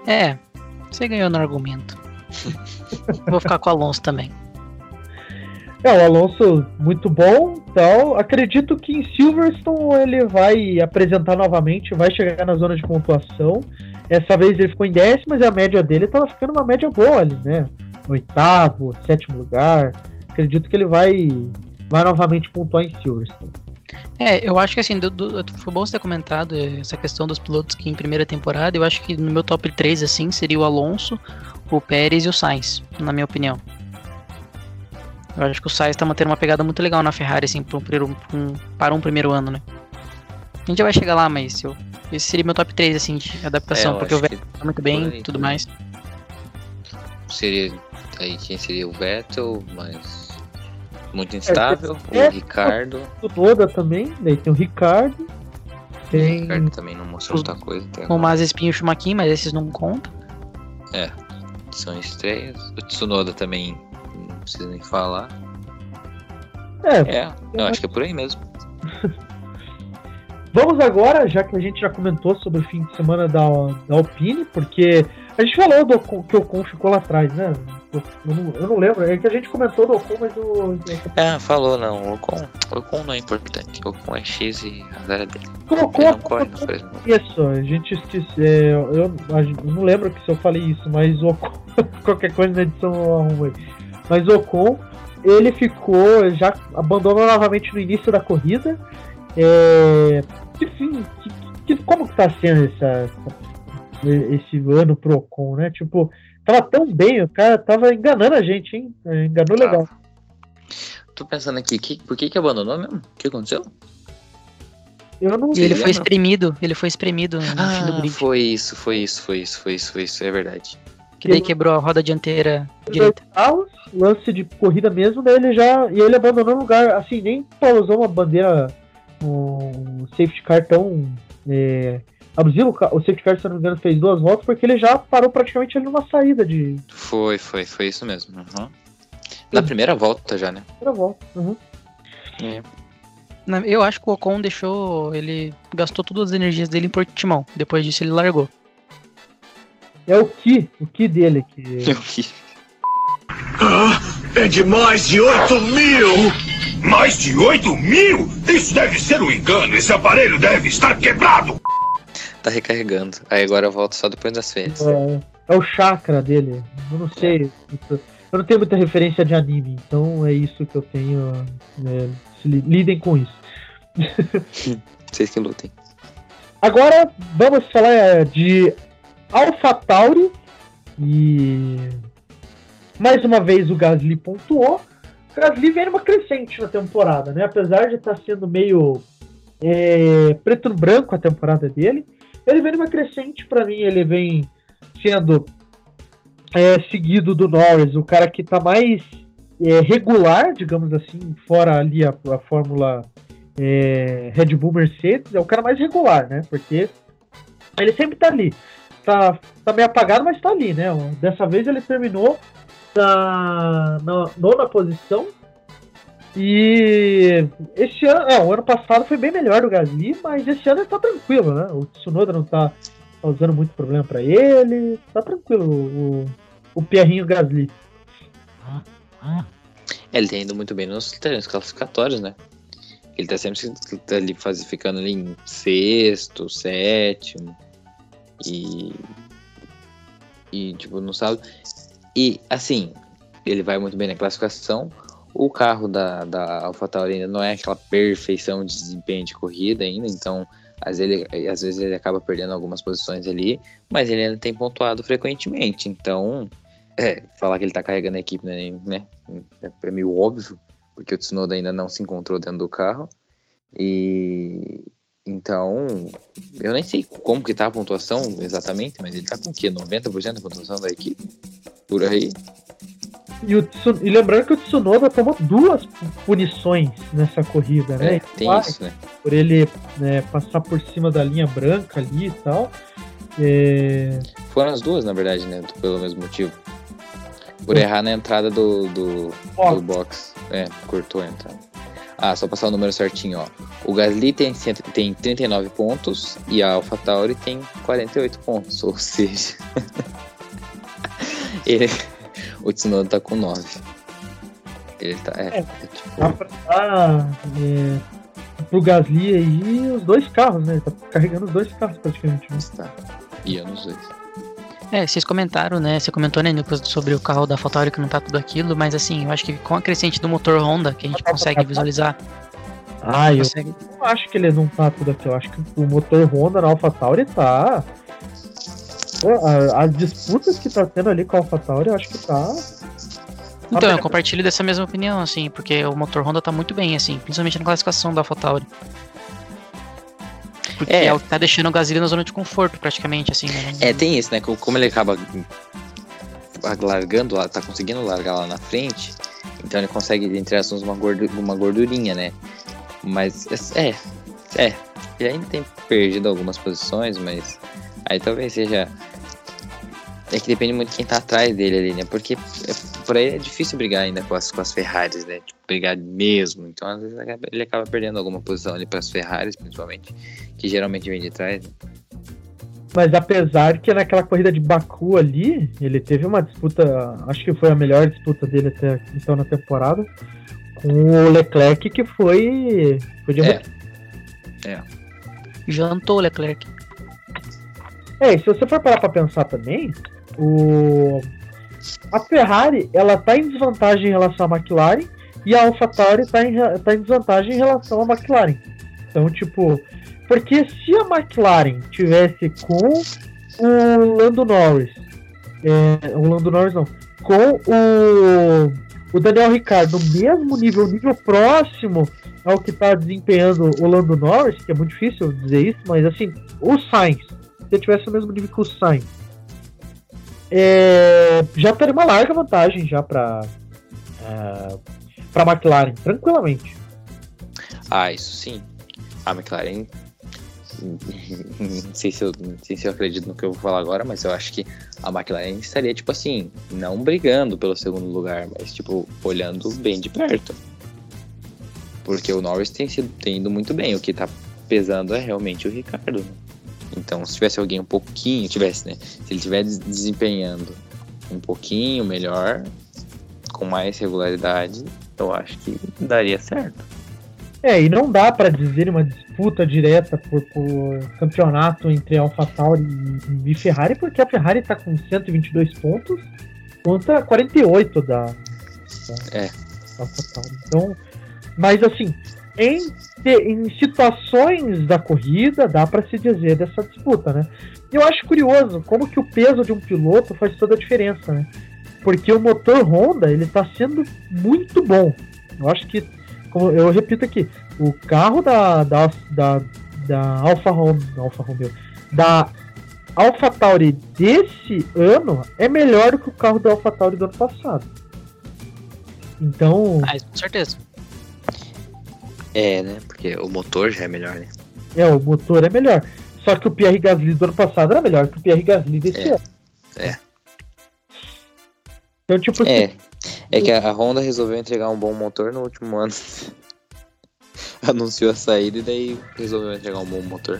É, você ganhou no argumento. Vou ficar com o Alonso também. É, o Alonso muito bom, então acredito que em Silverstone ele vai apresentar novamente, vai chegar na zona de pontuação. Essa vez ele ficou em décimo, mas a média dele tava ficando uma média boa ali, né? Oitavo, sétimo lugar. Acredito que ele vai, vai novamente pontuar em Silverstone. É, eu acho que assim, do, do- foi bom você ter comentado essa questão dos pilotos que em primeira temporada, eu acho que no meu top 3, assim, seria o Alonso, o Pérez e o Sainz, na minha opinião. Eu acho que o Sainz tá mantendo uma pegada muito legal na Ferrari, assim, para um, primeiro- pra um- para um primeiro ano, né? A gente já vai chegar lá, mas eu, esse seria meu top 3, assim, de adaptação, É, eu porque o Vettel tá muito bem e tudo mais. Seria. Aí quem seria o Vettel, mas. Muito instável. é- o Ricardo. O Noda também, daí tem o Ricardo. O Tem. Ricardo também não mostrou muita coisa o agora. Mazepin e o Schumacher, mas esses não contam. São estreias. O Tsunoda também não precisa nem falar. É, É, eu acho que é por aí mesmo. Vamos agora, já que a gente já comentou sobre o fim de semana da, da Alpine, porque a gente falou do Ocon, que o Ocon ficou lá atrás, né? Eu, eu não, eu não lembro, é que a gente comentou do Ocon, mas o. Ah, falou não. O Ocon, o Ocon não é importante. O Ocon é X e azar é dele. O Ocon não corre, não faz. Isso, a gente esquece. é, eu, a eu não lembro que se eu falei isso, mas o Ocon. qualquer coisa na edição eu arrumo aí. Mas o Ocon, ele ficou, já abandonou novamente no início da corrida. É, enfim, que, que, como que tá sendo essa, esse ano pro Ocon, né? Tipo, tava tão bem, o cara tava enganando a gente, hein? É, enganou legal. Tô pensando aqui, que, por que que abandonou mesmo? O que aconteceu? Eu não E ele sei, foi não. espremido, ele foi espremido no fim do Ah, grid. foi isso, foi isso, foi isso, foi isso, foi isso, é verdade. Que daí quebrou a roda dianteira direita. carros, lance de corrida mesmo, daí ele já. E ele abandonou o lugar, assim, nem usou uma bandeira, um safety car tão é, abusivo. O safety car, se não me engano, fez duas voltas, porque ele já parou praticamente ali numa saída de Foi, foi, foi isso mesmo. uhum. Na primeira volta já, né? primeira volta. Uhum. É. Eu acho que o Ocon deixou. Ele gastou todas as energias dele em Portimão. Depois disso ele largou. É o Ki, o Ki dele que. Eu vi. É de mais de 8 mil! Mais de 8 mil? Isso deve ser um engano. Esse aparelho deve estar quebrado. Tá recarregando. Aí agora eu volto só depois das férias. É, é o chakra dele. Eu não sei. Eu não tenho muita referência de anime, então é isso que eu tenho. é, se li- lidem com isso. Vocês que lutem. Agora vamos falar é, de AlphaTauri e mais uma vez o Gasly pontuou. O Gasly vem numa crescente na temporada, né? Apesar de estar sendo meio é, preto no branco a temporada dele, ele vem numa crescente para mim. Ele vem sendo é, seguido do Norris, o cara que tá mais é, regular, digamos assim, fora ali a, a Fórmula é, Red Bull Mercedes, é o cara mais regular, né? Porque ele sempre tá ali. Tá, tá meio apagado, mas tá ali, né? Dessa vez ele terminou na, na nona posição. E esse ano, é, o ano passado foi bem melhor do Gasly, mas esse ano ele tá tranquilo, né? O Tsunoda não tá causando muito problema pra ele. Tá tranquilo o, o Pierrinho Gasly. Ele tá indo muito bem nos treinos classificatórios, né? Ele tá sempre tá ali faz, ficando ali em sexto, sétimo. E. E, tipo, não sabe. E, assim, ele vai muito bem na classificação. O carro da, da AlphaTauri ainda não é aquela perfeição de desempenho de corrida ainda, então às vezes, ele, às vezes ele acaba perdendo algumas posições ali, mas ele ainda tem pontuado frequentemente. Então, é, falar que ele tá carregando a equipe, né? né é, é meio óbvio, porque o Tsunoda ainda não se encontrou dentro do carro. E então, eu nem sei como que tá a pontuação exatamente, mas ele tá com o quê? 90% da pontuação da equipe? Por aí? E, o Tsu- e lembrando que o Tsunoda tomou duas punições nessa corrida, né? É, tem Claro, isso, né? Por ele né, passar por cima da linha branca ali e tal. É, Foram as duas, na verdade, né? Pelo mesmo motivo. Por errar na entrada do, do, Ó, do box. É, cortou a entrada. Ah, só passar o número certinho, ó. O Gasly tem, tem 39 pontos e a AlphaTauri tem 48 pontos, ou seja... ele, o Tsunoda tá com 9. Ele tá... É, É. é tipo... dá pra dar é, pro Gasly aí os dois carros, né? Ele tá carregando os dois carros praticamente. Né? Tá. E eu nos dois. É, vocês comentaram, né? Você comentou, né, Nicolas, sobre o carro da AlphaTauri que não tá tudo aquilo, mas assim, eu acho que com a crescente do motor Honda, que a gente consegue visualizar, Ah, eu consegue... não acho que ele não tá tudo aqui. Eu acho que o motor Honda na AlphaTauri tá. As disputas que tá tendo ali com a AlphaTauri, eu acho que tá. Então, eu Tá compartilho dessa mesma opinião, assim, porque o motor Honda tá muito bem, assim, principalmente na classificação da AlphaTauri. Porque é, É. o que tá deixando o Gasly na zona de conforto, praticamente, assim, né? É, tem isso, né? co- Como ele acaba largando lá, tá conseguindo largar lá na frente, então ele consegue, entre aspas, uma, gordu uma gordurinha, né? Mas, é, é, ele ainda tem perdido algumas posições, mas aí talvez seja. É que depende muito de quem tá atrás dele ali, né? Porque é- por aí é difícil brigar ainda com as, com as Ferraris, né? Tipo, brigar mesmo. Então, às vezes, ele acaba perdendo alguma posição ali pras Ferraris, principalmente, que geralmente vem de trás. né? Mas apesar que naquela corrida de Baku ali, ele teve uma disputa, acho que foi a melhor disputa dele até então na temporada, com o Leclerc, que foi. foi de É. Jantou o Leclerc. É, e se você for parar pra pensar também, o a Ferrari ela tá em desvantagem em relação à McLaren e a AlphaTauri tá em, tá em desvantagem em relação à McLaren. Então, tipo, porque se a McLaren tivesse com o Lando Norris, é, o Lando Norris não, com o, o Daniel Ricciardo no mesmo nível, nível próximo ao que tá desempenhando o Lando Norris, que é muito difícil dizer isso, mas assim, o Sainz, se ele tivesse o mesmo nível que o Sainz, é, já teria uma larga vantagem já para para McLaren, tranquilamente. Ah, isso sim. A McLaren. Não sei, se eu, não sei se eu acredito no que eu vou falar agora, mas eu acho que a McLaren estaria, tipo assim, não brigando pelo segundo lugar, mas, tipo, olhando bem de perto. Porque o Norris tem, sido, tem ido muito bem. O que tá pesando é realmente o Ricardo. né? Então, se tivesse alguém um pouquinho, tivesse, né? Se ele estiver desempenhando um pouquinho melhor, com mais regularidade, eu acho que daria certo. É, e não dá para dizer uma disputa direta por, por campeonato entre AlphaTauri e, e Ferrari, porque a Ferrari tá com 122 pontos contra 48 da, da, É. da AlphaTauri. Então, mas assim, em, em situações da corrida, dá para se dizer dessa disputa, né? E eu acho curioso como que o peso de um piloto faz toda a diferença, né? Porque o motor Honda, ele tá sendo muito bom. Eu acho que, como eu repito aqui, o carro da, da, da, da Alfa Romeo, Alfa Romeo, da Alpha Tauri desse ano é melhor do que o carro da Alpha Tauri do ano passado. Então, Ah, com certeza. É, né? Porque o motor já é melhor, né? é, o motor é melhor. Só que o Pierre Gasly do ano passado era melhor que o Pierre Gasly desse É. ano. É. Então, tipo, assim, É. É que a Honda resolveu entregar um bom motor no último ano. Anunciou a saída e daí resolveu entregar um bom motor.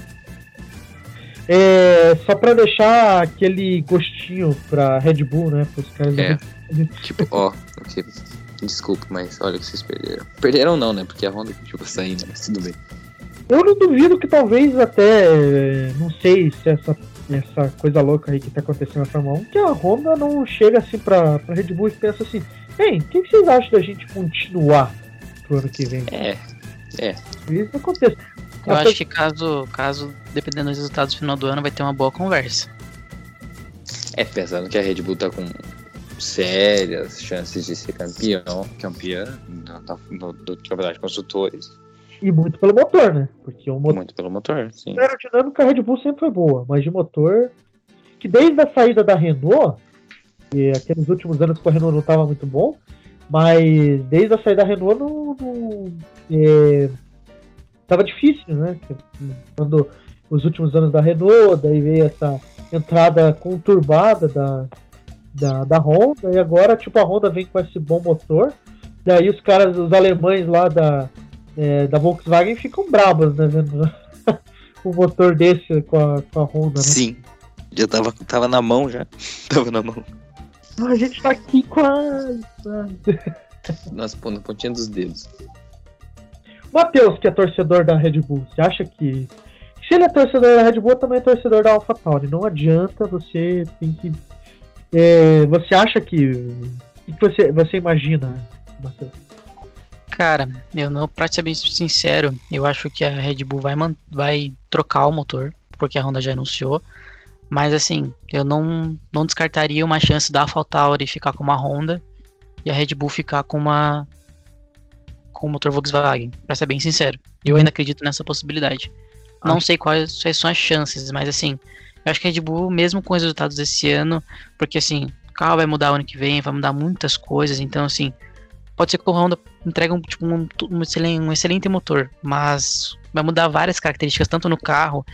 é, só pra deixar aquele gostinho pra Red Bull, né? Pros caras É. Tipo, ó, ok, desculpa, mas olha o que vocês perderam. Perderam não, né? Porque a Honda continua saindo, mas tudo bem. Eu não duvido que talvez até. eh, Não sei se essa, essa coisa louca aí que tá acontecendo na Fórmula 1, que a Honda não chega assim pra, pra Red Bull e pensa assim: Ei, o que, que vocês acham da gente continuar pro ano que vem? É, Isso não acontece. Eu acho que caso, caso, dependendo dos resultados do final do ano, vai ter uma boa conversa. é pensando que a Red Bull tá com sérias chances de ser campeão, campeã no, no, do campeonato de construtores. E muito pelo motor, né? Porque o motor Muito pelo motor, sim. aerodinâmica a Red Bull sempre foi boa, mas de motor. Que desde a saída da Renault, e aqueles últimos anos que a Renault não estava muito bom, mas desde a saída da Renault não. não é, tava difícil, né? Quando os últimos anos da Renault, daí veio essa entrada conturbada da, da, da Honda, e agora, tipo, a Honda vem com esse bom motor. Daí os caras, os alemães lá da, é, da Volkswagen ficam brabos, né? Vendo o motor desse com a, com a Honda, né? Sim. Já tava, tava na mão já. Tava na mão. Ah, A gente tá aqui quase. Nas pon- na pontinha dos dedos. Matheus, que é torcedor da Red Bull, você acha que. Se ele é torcedor da Red Bull, também é torcedor da AlphaTauri. Não adianta, você tem que. É, você acha que. O que você, você imagina, Matheus? Cara, eu não, pra ser bem sincero, eu acho que a Red Bull vai, vai trocar o motor, porque a Honda já anunciou. Mas assim, eu não, não descartaria uma chance da AlphaTauri ficar com uma Honda e a Red Bull ficar com uma com o motor Volkswagen, pra ser bem sincero. Eu ainda acredito nessa possibilidade. Não sei quais, quais são as chances, mas assim, eu acho que a Red Bull, mesmo com os resultados desse ano, porque assim, o carro vai mudar ano que vem, vai mudar muitas coisas, então assim, pode ser que o Honda entregue um, tipo, um, um excelente, um excelente motor, mas vai mudar várias características, tanto no carro,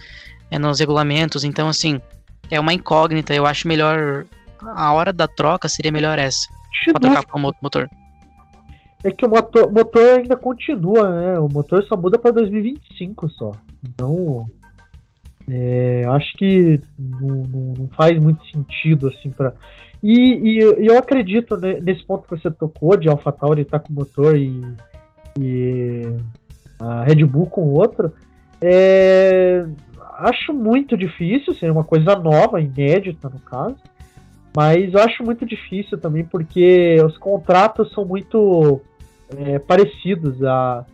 é, nos regulamentos, então assim, é uma incógnita, eu acho melhor, a hora da troca seria melhor essa, pra trocar para o motor. É que o motor, motor ainda continua, né? O motor só muda pra 2025 só. Então. É, acho que não, não- não faz muito sentido assim para e, e- eu acredito nesse ponto que você tocou de AlphaTauri estar com motor e, e a Red Bull com outro. É, acho muito difícil, seria uma coisa nova, inédita no caso. Mas eu acho muito difícil também, porque os contratos são muito é, parecidos. A,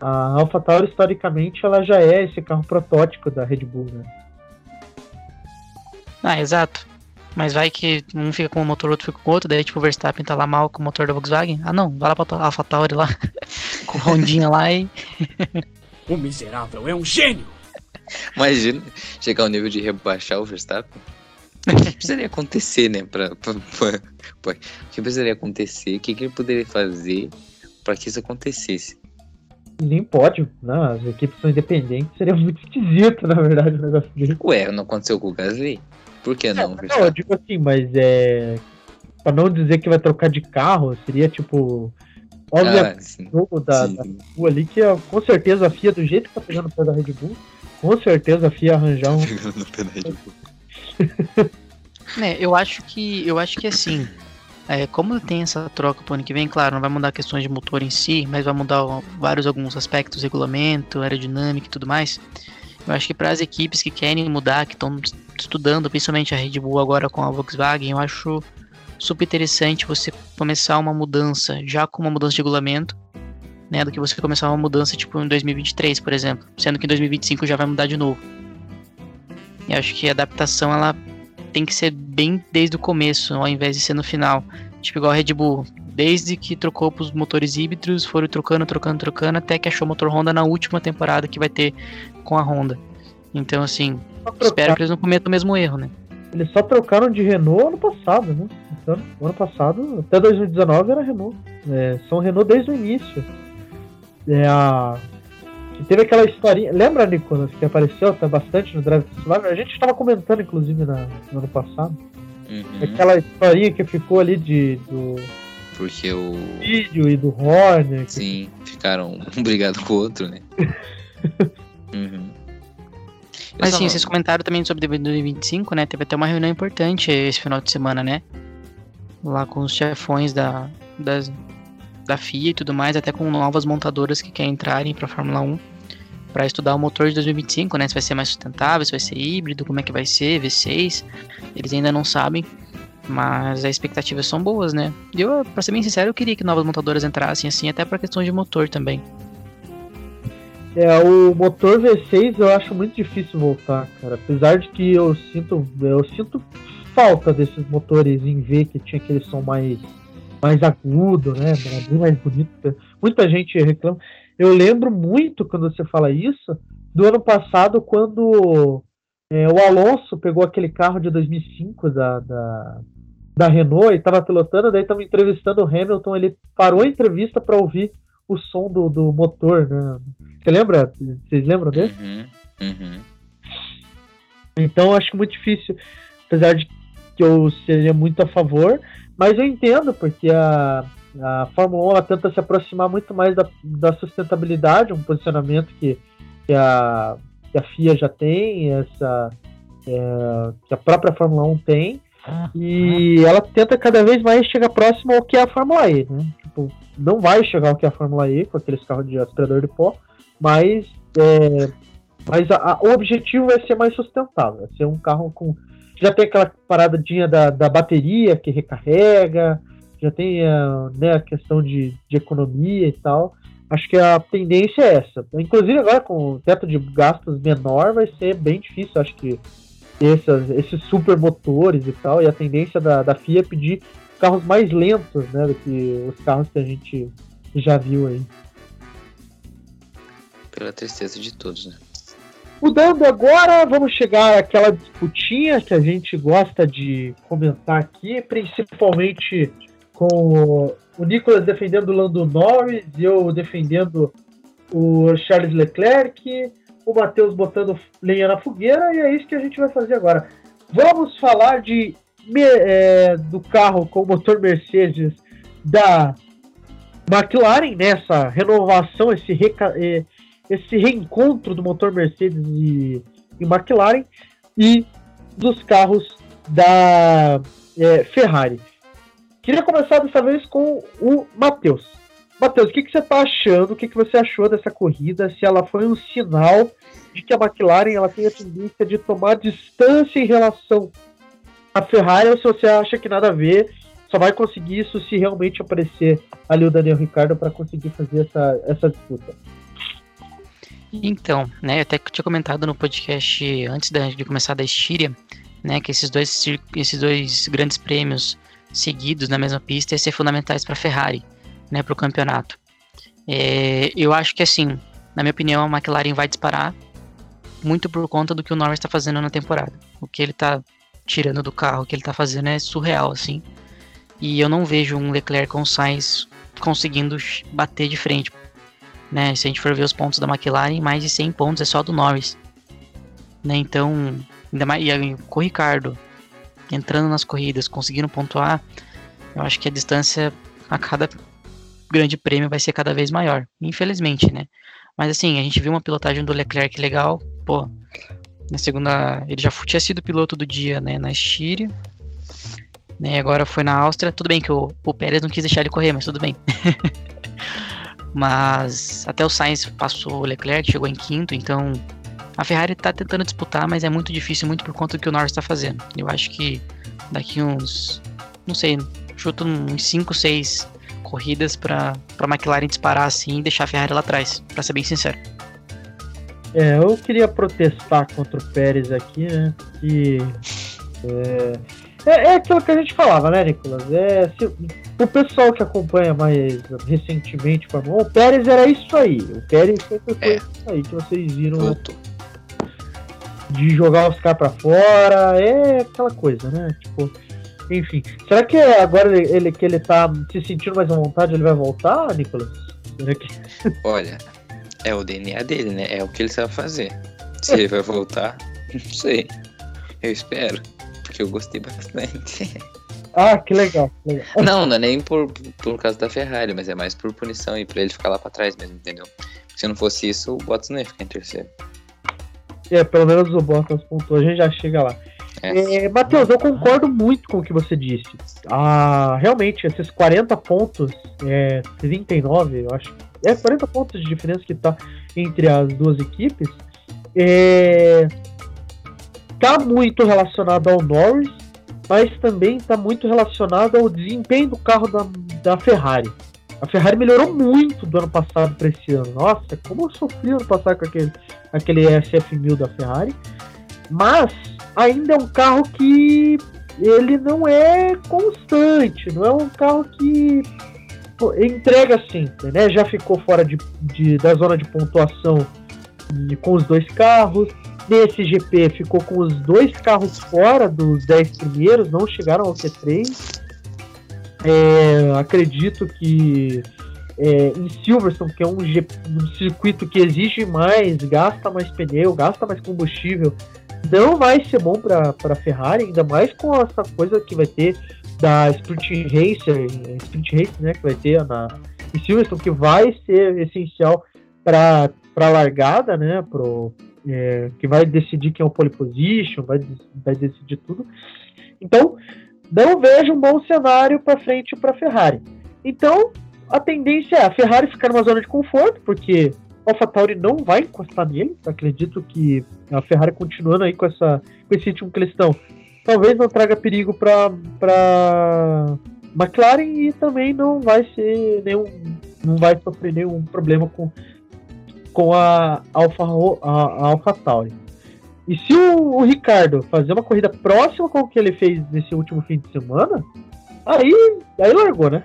a AlphaTauri, historicamente, ela já é esse carro protótipo da Red Bull, né? Ah, exato. Mas vai que um fica com um motor, outro fica com outro, daí tipo o Verstappen tá lá mal com o motor da Volkswagen. Ah não, vai lá pra AlphaTauri lá, com o Rondinha lá e... O miserável é um gênio! Imagina chegar ao nível de rebaixar o Verstappen. O que precisaria acontecer, né? Pra, pra, pra- pra- o que precisaria acontecer? O que, que ele poderia fazer pra que isso acontecesse? Nem pode, né? As equipes são independentes, seria muito esquisito, na verdade, o negócio dele. Ué, não aconteceu com o Gasly? Por que não, Não, eu digo assim, mas é. Pra não dizer que vai trocar de carro, seria tipo. Obviamente, Ah, sim. o jogo da, da Red Bull ali, que ó, com certeza a FIA, do jeito que tá pegando o pé da Red Bull, com certeza a FIA ia arranjar um. Pegando no pé da Red Bull. É, eu acho que eu acho que assim, é, como tem essa troca pro ano que vem, claro, não vai mudar questões de motor em si, mas vai mudar vários alguns aspectos, regulamento, aerodinâmica e tudo mais. Eu acho que para as equipes que querem mudar, que estão estudando, principalmente a Red Bull agora com a Volkswagen, eu acho super interessante você começar uma mudança já com uma mudança de regulamento, né, do que você começar uma mudança tipo em 2023, por exemplo, sendo que em 2025 já vai mudar de novo. E acho que a adaptação ela tem que ser bem desde o começo, ao invés de ser no final. Tipo igual a Red Bull, desde que trocou para os motores híbridos, foram trocando, trocando, trocando, até que achou o motor Honda na última temporada que vai ter com a Honda. Então, assim, espero que eles não cometam o mesmo erro, né? Eles só trocaram de Renault ano passado, né? Então, ano passado, até 2019 era Renault. É, são Renault desde o início. É a. Que teve aquela historinha. Lembra, Nicolas, que apareceu até bastante no Drive to Survive? A gente estava comentando, inclusive, na- no ano passado. Uhum. Aquela historinha que ficou ali de, do Porque o. vídeo e do Horner. que- Sim, ficaram um brigado com o outro, né? Uhum. Mas sim, não- vocês comentaram também sobre 2025, né? Teve até uma reunião importante esse final de semana, né? Lá com os chefões da, das, da FIA e tudo mais, até com novas montadoras que querem entrarem pra Fórmula 1 para estudar o motor de 2025, né? Se vai ser mais sustentável, se vai ser híbrido, como é que vai ser, V6. Eles ainda não sabem, mas as expectativas são boas, né? E eu, pra ser bem sincero, eu queria que novas montadoras entrassem assim, até pra questão de motor também. É, o motor V6 eu acho muito difícil voltar, cara. Apesar de que eu sinto, eu sinto falta desses motores em V que tinha aquele som mais, mais agudo, né? Bem mais bonito. Muita gente reclama. Eu lembro muito quando você fala isso do ano passado quando é, o Alonso pegou aquele carro de 2005 da, da, da Renault e estava pilotando, daí estava entrevistando o Hamilton, ele parou a entrevista para ouvir o som do, do motor, né? Você lembra? Vocês lembram desse? Uhum. Uhum. Então acho muito difícil, apesar de que eu seria muito a favor, mas eu entendo, porque a, a Fórmula 1 ela tenta se aproximar muito mais da, da sustentabilidade, um posicionamento que, que, a, que a FIA já tem, essa, é, que a própria Fórmula 1 tem, e ela tenta cada vez mais chegar próximo ao que é a Fórmula E, né? Tipo, não vai chegar ao que é a Fórmula E com aqueles carros de aspirador de pó, mas, é, mas a- a- o objetivo é ser mais sustentável, é ser um carro com. Já tem aquela paradinha da, da bateria que recarrega, já tem a, né, a questão de, de economia e tal. Acho que a tendência é essa. Inclusive agora com o teto de gastos menor vai ser bem difícil, acho que essas, esses super motores e tal, e a tendência da, da FIA é pedir carros mais lentos, né, do que os carros que a gente já viu aí. Pela tristeza de todos, né? Mudando agora, vamos chegar àquela disputinha que a gente gosta de comentar aqui, principalmente com o Nicolas defendendo o Lando Norris eu defendendo o Charles Leclerc, o Matheus botando lenha na fogueira, e é isso que a gente vai fazer agora. Vamos falar de é, do carro com motor Mercedes da McLaren, nessa renovação, esse, reca- é, esse reencontro do motor Mercedes e, e McLaren e dos carros da é, Ferrari. Queria começar dessa vez com o Matheus. Matheus, o que, que você está achando? O que, que você achou dessa corrida? Se ela foi um sinal de que a McLaren ela tem a tendência de tomar distância em relação a Ferrari ou se você acha que nada a ver, só vai conseguir isso se realmente aparecer ali o Daniel Ricardo para conseguir fazer essa, essa disputa. Então, né, eu até tinha comentado no podcast antes de começar da Estíria, né, que esses dois, esses dois grandes prêmios seguidos na mesma pista iam ser fundamentais para a Ferrari, né, para o campeonato. É, eu acho que assim, na minha opinião, a McLaren vai disparar muito por conta do que o Norris está fazendo na temporada. O que ele está tirando do carro, o que ele está fazendo é surreal, assim. E eu não vejo um Leclerc com o Sainz conseguindo bater de frente. Né? Se a gente for ver os pontos da McLaren, mais de 100 pontos é só do Norris. Né? Então, ainda mais e com o Ricardo entrando nas corridas, conseguindo pontuar, eu acho que a distância a cada grande prêmio vai ser cada vez maior, infelizmente, né? Mas assim, a gente viu uma pilotagem do Leclerc legal, pô. Na segunda, ele já tinha sido piloto do dia, né, na Estíria. Né, agora foi na Áustria. Tudo bem que o, o Pérez não quis deixar ele correr, mas tudo bem. mas até o Sainz passou o Leclerc, chegou em quinto, então a Ferrari tá tentando disputar, mas é muito difícil, muito por conta do que o Norris tá fazendo. Eu acho que daqui uns, não sei, chuto uns 5, 6 corridas pra, pra McLaren disparar assim e deixar a Ferrari lá atrás, pra ser bem sincero. É, eu queria protestar contra o Pérez aqui, né? Que é, é, é aquilo que a gente falava, né, Nicolas? É, se- o pessoal que acompanha mais recentemente o Fórmula 1, o Pérez era isso aí. O Pérez sempre foi É. isso aí que vocês viram né? Voltou. De jogar os caras pra fora. É aquela coisa, né? Tipo, enfim. Será que agora ele, ele- que ele tá se sentindo mais à vontade, ele vai voltar, Nicolas? Será que Olha, é o DNA dele, né? É o que ele sabe fazer. Se ele vai voltar, não sei. Eu espero. Porque eu gostei bastante. Ah, que legal, que legal. Não, não é nem por, por causa da Ferrari, mas é mais por punição e pra ele ficar lá pra trás mesmo, entendeu? Se não fosse isso, o Bottas não ia ficar em terceiro. É, pelo menos o Bottas pontuou, a gente já chega lá. É. É, Matheus, eu concordo muito com o que você disse. Ah, realmente, esses 40 pontos, é, 39, eu acho. É 40 pontos de diferença que tá entre as duas equipes. É, tá muito relacionado ao Norris, mas também tá muito relacionado ao desempenho do carro da, da Ferrari. A Ferrari melhorou muito do ano passado para esse ano. Nossa, como eu sofri ano passado com aquele, aquele SF1000 da Ferrari. Mas ainda é um carro que ele não é constante, não é um carro que pô, entrega sempre, né? Já ficou fora de, de- da zona de pontuação com os dois carros. Nesse GP ficou com os dois carros fora dos 10 primeiros, não chegaram ao Q3. É, acredito que é, em Silverstone, que é um, um circuito que exige mais, gasta mais pneu, gasta mais combustível, não vai ser bom para a Ferrari, ainda mais com essa coisa que vai ter da Sprint Racer, eh, Sprint Race, né, que vai ter na em Silverstone, que vai ser essencial para a largada, né, pro, é, que vai decidir quem é o pole position, vai, vai decidir tudo. Então, não vejo um bom cenário para frente para a Ferrari. Então, a tendência é a Ferrari ficar numa zona de conforto, porque a AlphaTauri não vai encostar nele. Acredito que a Ferrari continuando aí com, essa, com esse ritmo que eles estão, talvez não traga perigo para McLaren e também não vai ser nenhum, não vai sofrer nenhum problema com com a Alfa a, a AlphaTauri. E se o, o Ricardo fazer uma corrida próxima com o que ele fez nesse último fim de semana, aí aí largou, né?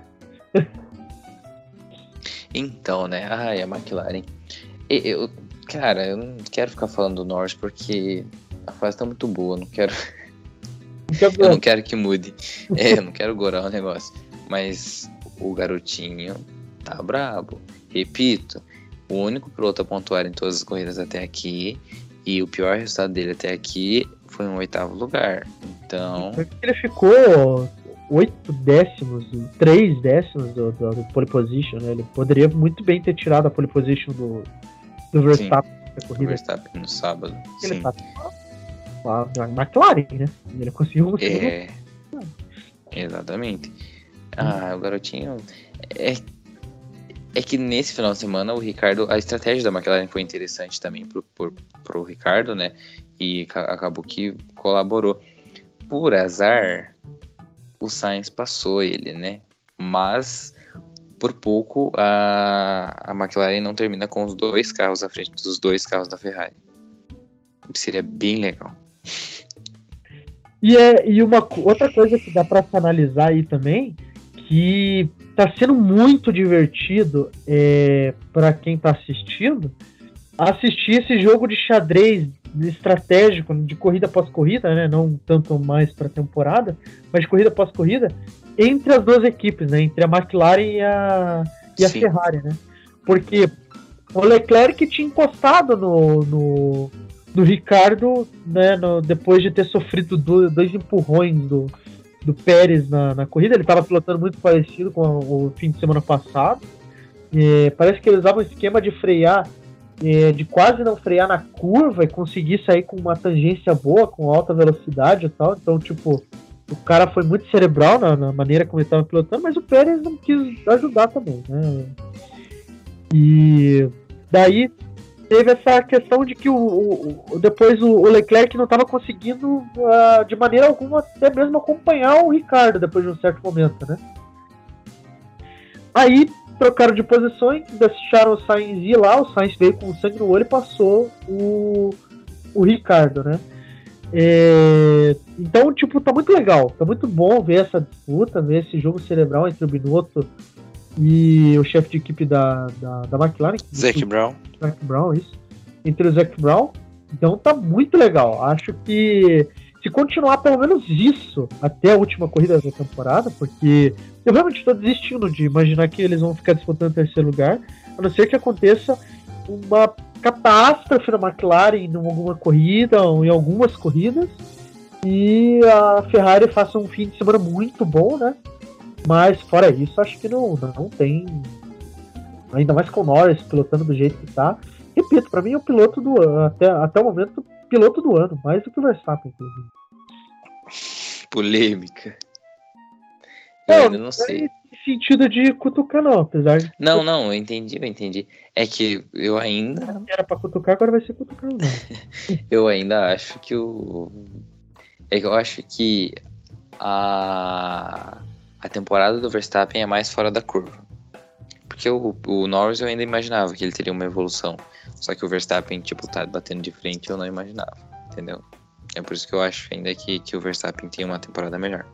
Então, né? Ai, a McLaren. Eu, cara, eu não quero ficar falando do Norris porque a fase tá muito boa. Não quero, eu não quero que mude. É, eu não quero gorar o negócio. Mas o garotinho tá brabo. Repito, o único piloto a pontuar em todas as corridas até aqui e o pior resultado dele até aqui foi um oitavo lugar. Então, Ele ficou oito décimos, três décimos do, do, do pole position, né? Ele poderia muito bem ter tirado a pole position do, do Verstappen na o corrida. Verstappen no sábado. Ele Sim. tá McLaren, né? Ele conseguiu É. Exatamente. Ah, o garotinho. É, é que nesse final de semana o Ricardo. A estratégia da McLaren foi interessante também pro, pro, pro Ricardo, né? E ca- acabou que colaborou. por azar, o Sainz passou ele, né? Mas por pouco a, a McLaren não termina com os dois carros à frente dos dois carros da Ferrari. Seria bem legal. E, é, e uma outra coisa que dá se analisar aí também, que tá sendo muito divertido é, para quem tá assistindo, assistir esse jogo de xadrez estratégico de corrida após corrida, né? Não tanto mais pra temporada, mas de corrida após corrida, entre as duas equipes, né? Entre a McLaren e a, e a Sim. Ferrari, né? Porque o Leclerc tinha encostado no, no, no Ricardo, né? no- depois de ter sofrido do- dois empurrões do, do Pérez na, na corrida. Ele estava pilotando muito parecido com o, fim de semana passado. É, parece que ele usava um esquema de frear, é, de quase não frear na curva e conseguir sair com uma tangência boa, com alta velocidade e tal. Então, tipo, o cara foi muito cerebral na, na maneira como ele estava pilotando, mas o Pérez não quis ajudar também, né? E daí teve essa questão de que o, o- depois o, o Leclerc não estava conseguindo ah, de maneira alguma até mesmo acompanhar o Ricardo depois de um certo momento, né? Aí trocaram de posições, deixaram o Sainz ir lá, o Sainz veio com sangue no olho e passou o, o Ricardo, né? É, então, tipo, tá muito legal, tá muito bom ver essa disputa, ver esse jogo cerebral entre o Binotto e o chefe de equipe da, da, da McLaren. que- Zac Brown. Zac Brown, isso. Entre o Zac Brown. Então tá muito legal. Acho que se continuar pelo menos isso até a última corrida da temporada, porque eu realmente estou desistindo de imaginar que eles vão ficar disputando o terceiro lugar, a não ser que aconteça uma catástrofe na McLaren em alguma corrida ou em algumas corridas e a Ferrari faça um fim de semana muito bom, né? Mas fora isso, acho que não, não tem. Ainda mais com o Norris pilotando do jeito que tá. Repito, pra mim é o piloto do ano, até, até o momento, piloto do ano, mais do que o Verstappen, inclusive. Polêmica. Eu Não, ainda não sei. Em sentido de cutucar, não, apesar de Não, não, eu entendi, eu entendi. É que eu ainda, era pra cutucar, agora vai ser cutucar, eu ainda acho que o. É que eu acho que a, a temporada do Verstappen é mais fora da curva. Porque o, o Norris eu ainda imaginava que ele teria uma evolução. Só que o Verstappen, tipo, tá batendo de frente, eu não imaginava. Entendeu? É por isso que eu acho ainda que, que o Verstappen tem uma temporada melhor.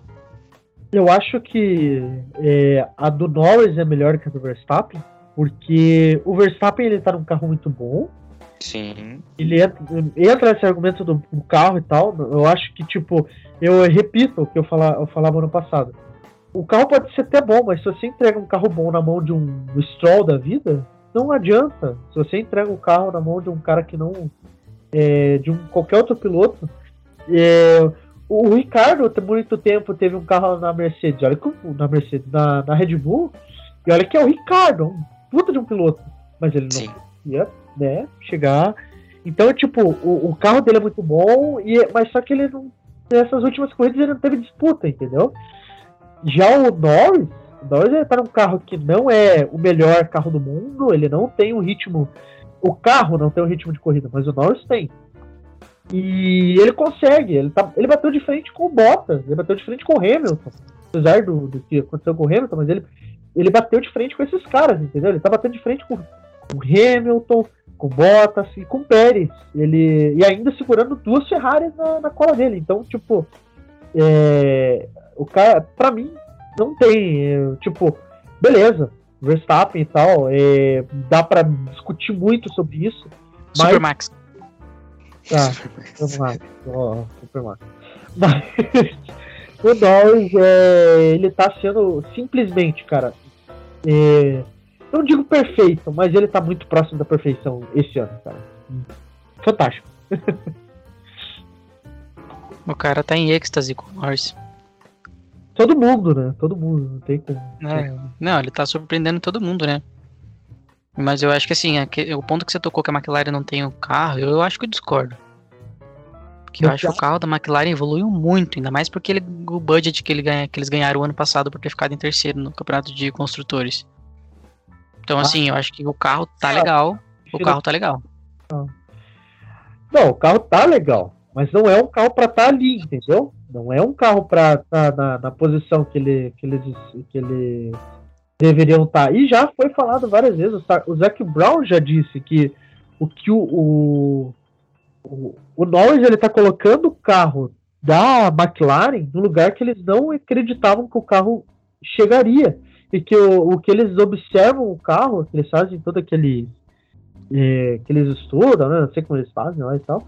Eu acho que é, a do Norris é melhor que a do Verstappen, porque o Verstappen ele tá num carro muito bom, Sim. ele entra, entra nesse argumento do, do carro e tal. Eu acho que, tipo, eu repito o que eu, fala, eu falava ano passado. O carro pode ser até bom, mas se você entrega um carro bom na mão de um Stroll da vida, não adianta. Se você entrega um carro na mão de um cara que não. é, de um qualquer outro piloto. é, o Ricardo, por muito tempo, teve um carro na Mercedes. Olha o- na Mercedes, na, na Red Bull. E olha que é o Ricardo, um puta de um piloto. Mas ele não Sim. ia, né, chegar. Então, tipo, o, o carro dele é muito bom, e, mas só que ele não. Nessas últimas corridas ele não teve disputa, entendeu? Já o Norris, o Norris ele tá num carro que não é o melhor carro do mundo, ele não tem um ritmo. O carro não tem um ritmo de corrida, mas o Norris tem. E ele consegue, ele, tá, ele bateu de frente com o Bottas, ele bateu de frente com o Hamilton. Apesar do, do que aconteceu com o Hamilton, mas ele, ele bateu de frente com esses caras, entendeu? Ele tá batendo de frente com, com o Hamilton, com o Bottas e com o Pérez. Ele, e ainda segurando duas Ferraris na, na cola dele. Então, tipo, é, o cara, pra mim, não tem. é, tipo, beleza, Verstappen e tal, é, dá pra discutir muito sobre isso. Mas, Supermax. Lá. Ó, Superman. Mas o Norris, é, ele tá sendo simplesmente, cara. é, não digo perfeito, mas ele tá muito próximo da perfeição esse ano, cara. Fantástico. O cara tá em êxtase com o Norris. Todo mundo, né? Todo mundo, não tem como. É, não, ele tá surpreendendo todo mundo, né? Mas eu acho que assim, aque- o ponto que você tocou que a McLaren não tem o carro, eu, eu acho que eu discordo. Porque eu acho que o carro da McLaren evoluiu muito, ainda mais porque ele, o budget que, ele ganha, que eles ganharam o ano passado por ter ficado em terceiro no campeonato de construtores. Então, Ah. assim, eu acho que o carro tá Ah, legal. O carro tá legal. Não, o carro tá legal, mas não é um carro pra estar ali, entendeu? Não é um carro para estar na, na, posição que, ele, que, eles, que eles deveriam estar. E já foi falado várias vezes, o Zac Brown já disse que o que o, o, o Norris ele está colocando o carro da McLaren no lugar que eles não acreditavam que o carro chegaria. E que o, o que eles observam o carro, que eles fazem todo aquele. É, que eles estudam, né? Não sei como eles fazem lá e tal.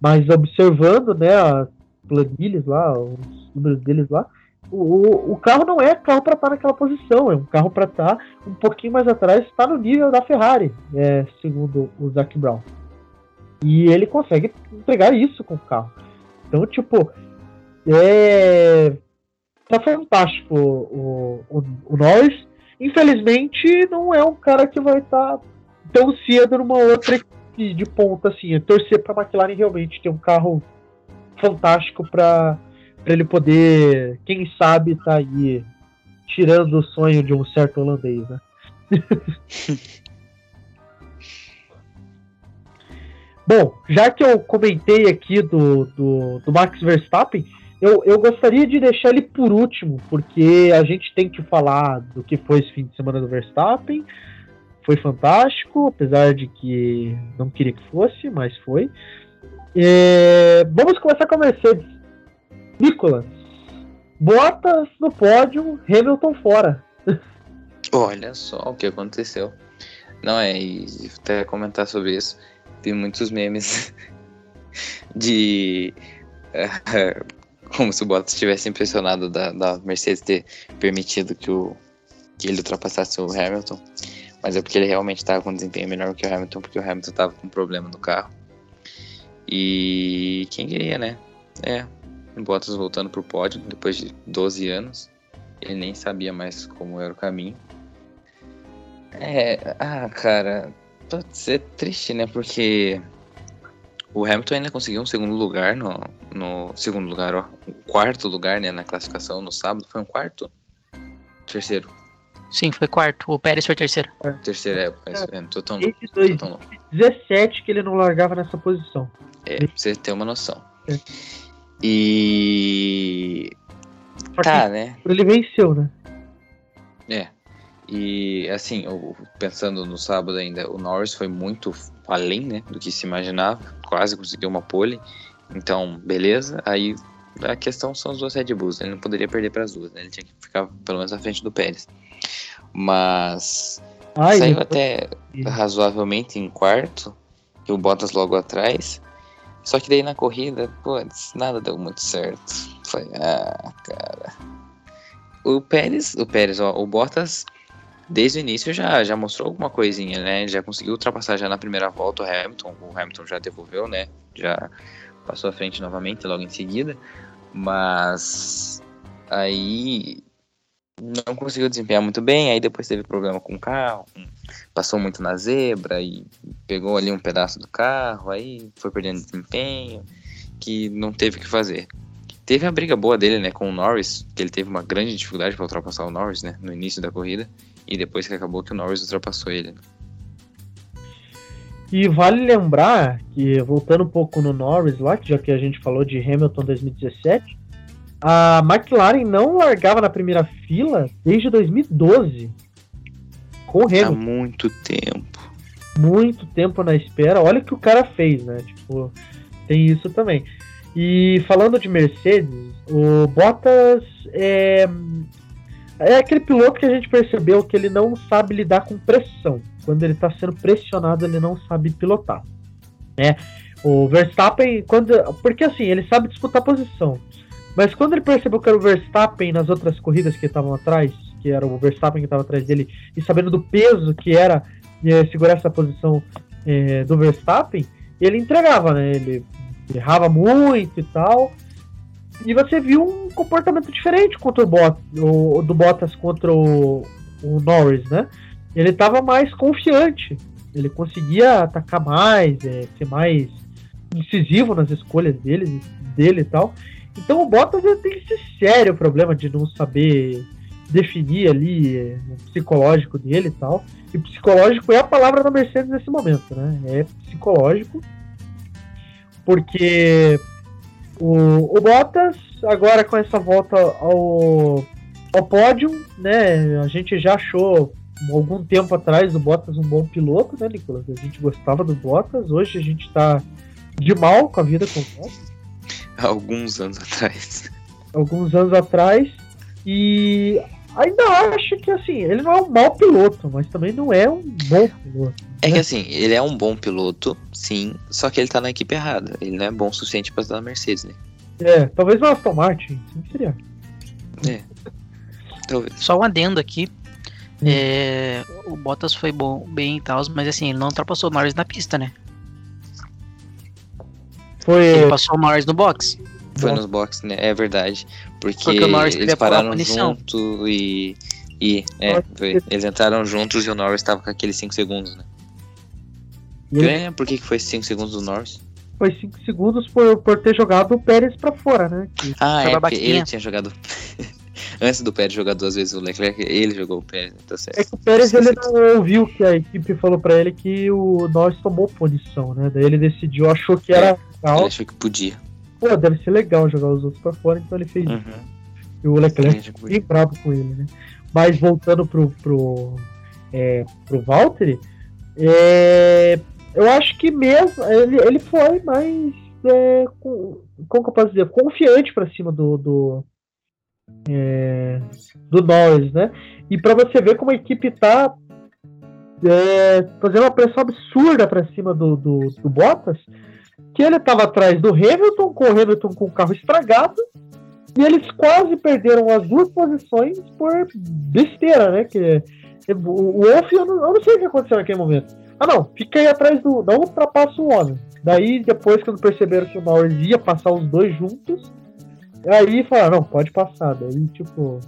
Mas observando, né, as planilhas lá, os números deles lá, o, o carro não é carro para estar naquela posição, é um carro para estar um pouquinho mais atrás, está no nível da Ferrari, é, segundo o Zac Brown. E ele consegue entregar isso com o carro. Então, tipo, é. Tá fantástico o, o, o Norris. Infelizmente, não é um cara que vai estar tá tão cedo numa outra equipe de ponta assim. É torcer pra McLaren realmente ter um carro fantástico para ele poder, quem sabe, tá aí tirando o sonho de um certo holandês, né? Bom, já que eu comentei aqui do, do, do Max Verstappen, eu, eu gostaria de deixar ele por último, porque a gente tem que falar do que foi esse fim de semana do Verstappen. Foi fantástico, apesar de que não queria que fosse, mas foi. É, vamos começar com a Mercedes. Nicolas, Bottas no pódio, Hamilton fora. Olha só o que aconteceu. Não é, e até comentar sobre isso vi muitos memes de. como se o Bottas estivesse impressionado da, da, Mercedes ter permitido que, o, que ele ultrapassasse o Hamilton. Mas é porque ele realmente estava com um desempenho melhor que o Hamilton, porque o Hamilton estava com um problema no carro. E quem queria, né? É, o Bottas voltando pro pódio depois de 12 anos. Ele nem sabia mais como era o caminho. É, ah, cara, pode ser triste, né? Porque o Hamilton ainda conseguiu um segundo lugar no, no segundo lugar, ó, um quarto lugar, né, na classificação no sábado. Foi um quarto? Terceiro. Sim, foi quarto. O Pérez foi terceiro. É. Terceiro, é, mas é, tô tão, Desde 2017 que ele não largava nessa posição. É, pra você ter uma noção. É. E. Tá, né? Ele venceu, né? É. E assim, pensando no sábado ainda, o Norris foi muito além né, do que se imaginava, quase conseguiu uma pole. Então, beleza. Aí a questão são os dois Red Bulls. Ele não poderia perder para as duas, né? Ele tinha que ficar pelo menos à frente do Pérez. Mas Ai, saiu até razoavelmente em quarto, e o Bottas logo atrás. Só que daí na corrida, putz, nada deu muito certo. Foi, ah, cara. O Pérez, o Pérez, ó, o Bottas desde o início já, já mostrou alguma coisinha, né? Já conseguiu ultrapassar já na primeira volta o Hamilton. O Hamilton já devolveu, né? Já passou à frente novamente logo em seguida. Mas aí não conseguiu desempenhar muito bem. Aí depois teve problema com o carro, passou muito na zebra e pegou ali um pedaço do carro. Aí foi perdendo desempenho, que não teve o que fazer. Teve a briga boa dele, né, com o Norris, que ele teve uma grande dificuldade para ultrapassar o Norris, né, no início da corrida e depois que acabou que o Norris ultrapassou ele. E vale lembrar que, voltando um pouco no Norris lá, já que a gente falou de Hamilton 2017, a McLaren não largava na primeira fila desde 2012. Com o Hamilton. Há muito tempo. Muito tempo na espera. Olha o que o cara fez, né? Tipo, tem isso também. E falando de Mercedes, o Bottas é, é aquele piloto que a gente percebeu que ele não sabe lidar com pressão. Quando ele está sendo pressionado, ele não sabe pilotar. Né? O Verstappen, quando, porque assim, ele sabe disputar posição. Mas quando ele percebeu que era o Verstappen nas outras corridas que estavam atrás, que era o Verstappen que estava atrás dele, e sabendo do peso que era é, segurar essa posição é, do Verstappen, ele entregava, né? Ele errava muito e tal. E você viu um comportamento diferente contra o, Bot, o do Bottas contra o, o Norris, né? Ele estava mais confiante, ele conseguia atacar mais, é, ser mais incisivo nas escolhas dele, dele e tal. Então o Bottas tem esse sério problema de não saber definir ali é, o psicológico dele e tal. E psicológico é a palavra da Mercedes nesse momento, né? É psicológico. Porque O, o Bottas, agora com essa volta ao, ao pódio, né? A gente já achou algum tempo atrás o Bottas um bom piloto, né, Nicolas? A gente gostava do Bottas, hoje a gente tá de mal com a vida com o Bottas. Alguns anos atrás. Alguns anos atrás. E ainda acho que assim, ele não é um mau piloto, mas também não é um bom piloto. É né? que assim, ele é um bom piloto, sim, só que ele tá na equipe errada. Ele não é bom o suficiente pra estar na Mercedes, né? É, talvez no Aston Martin, sim, seria. Talvez. Só um adendo aqui. Hum. É, o Bottas foi bom, bem e tal, mas assim, ele não ultrapassou o Norris na pista, né? Foi. Ele passou o Norris no box. Foi Bom. nos boxes, né? É verdade. Porque, Porque o Norris eles pararam junto e. E, é, foi. Eles entraram juntos e o Norris tava com aqueles 5 segundos, né? E lembro por que que foi 5 segundos do Norris. foi 5 segundos por, por ter jogado o Pérez pra fora, né? Que- Ah, é, porque ele tinha jogado. Antes do Pérez jogar duas vezes o Leclerc, ele jogou o Pérez, né? tá É certo. que o Pérez ele não ouviu que a equipe falou pra ele que o Norris tomou punição, né? Daí ele decidiu, achou que era Ele legal. achou que podia. Pô, deve ser legal jogar os outros pra fora, então ele fez isso. Uhum. E o Leclerc Ele que bem bravo com ele, né? Mas voltando pro, pro, é, pro Valtteri, é, eu acho que mesmo ele, ele foi mais é, com, como que eu posso dizer, confiante pra cima do do, é, do Norris, né? E pra você ver como a equipe tá é, fazendo uma pressão absurda pra cima do, do, do Bottas, que ele tava atrás do Hamilton, com o Hamilton com o carro estragado, e eles quase perderam as duas posições por besteira, né? Que o o Wolff, eu não, eu não sei o que aconteceu naquele momento. Ah, não, fica aí atrás do. Não ultrapassa o homem. Daí, depois, quando perceberam que o Norris ia passar os dois juntos, aí falaram: não, pode passar. Daí, tipo.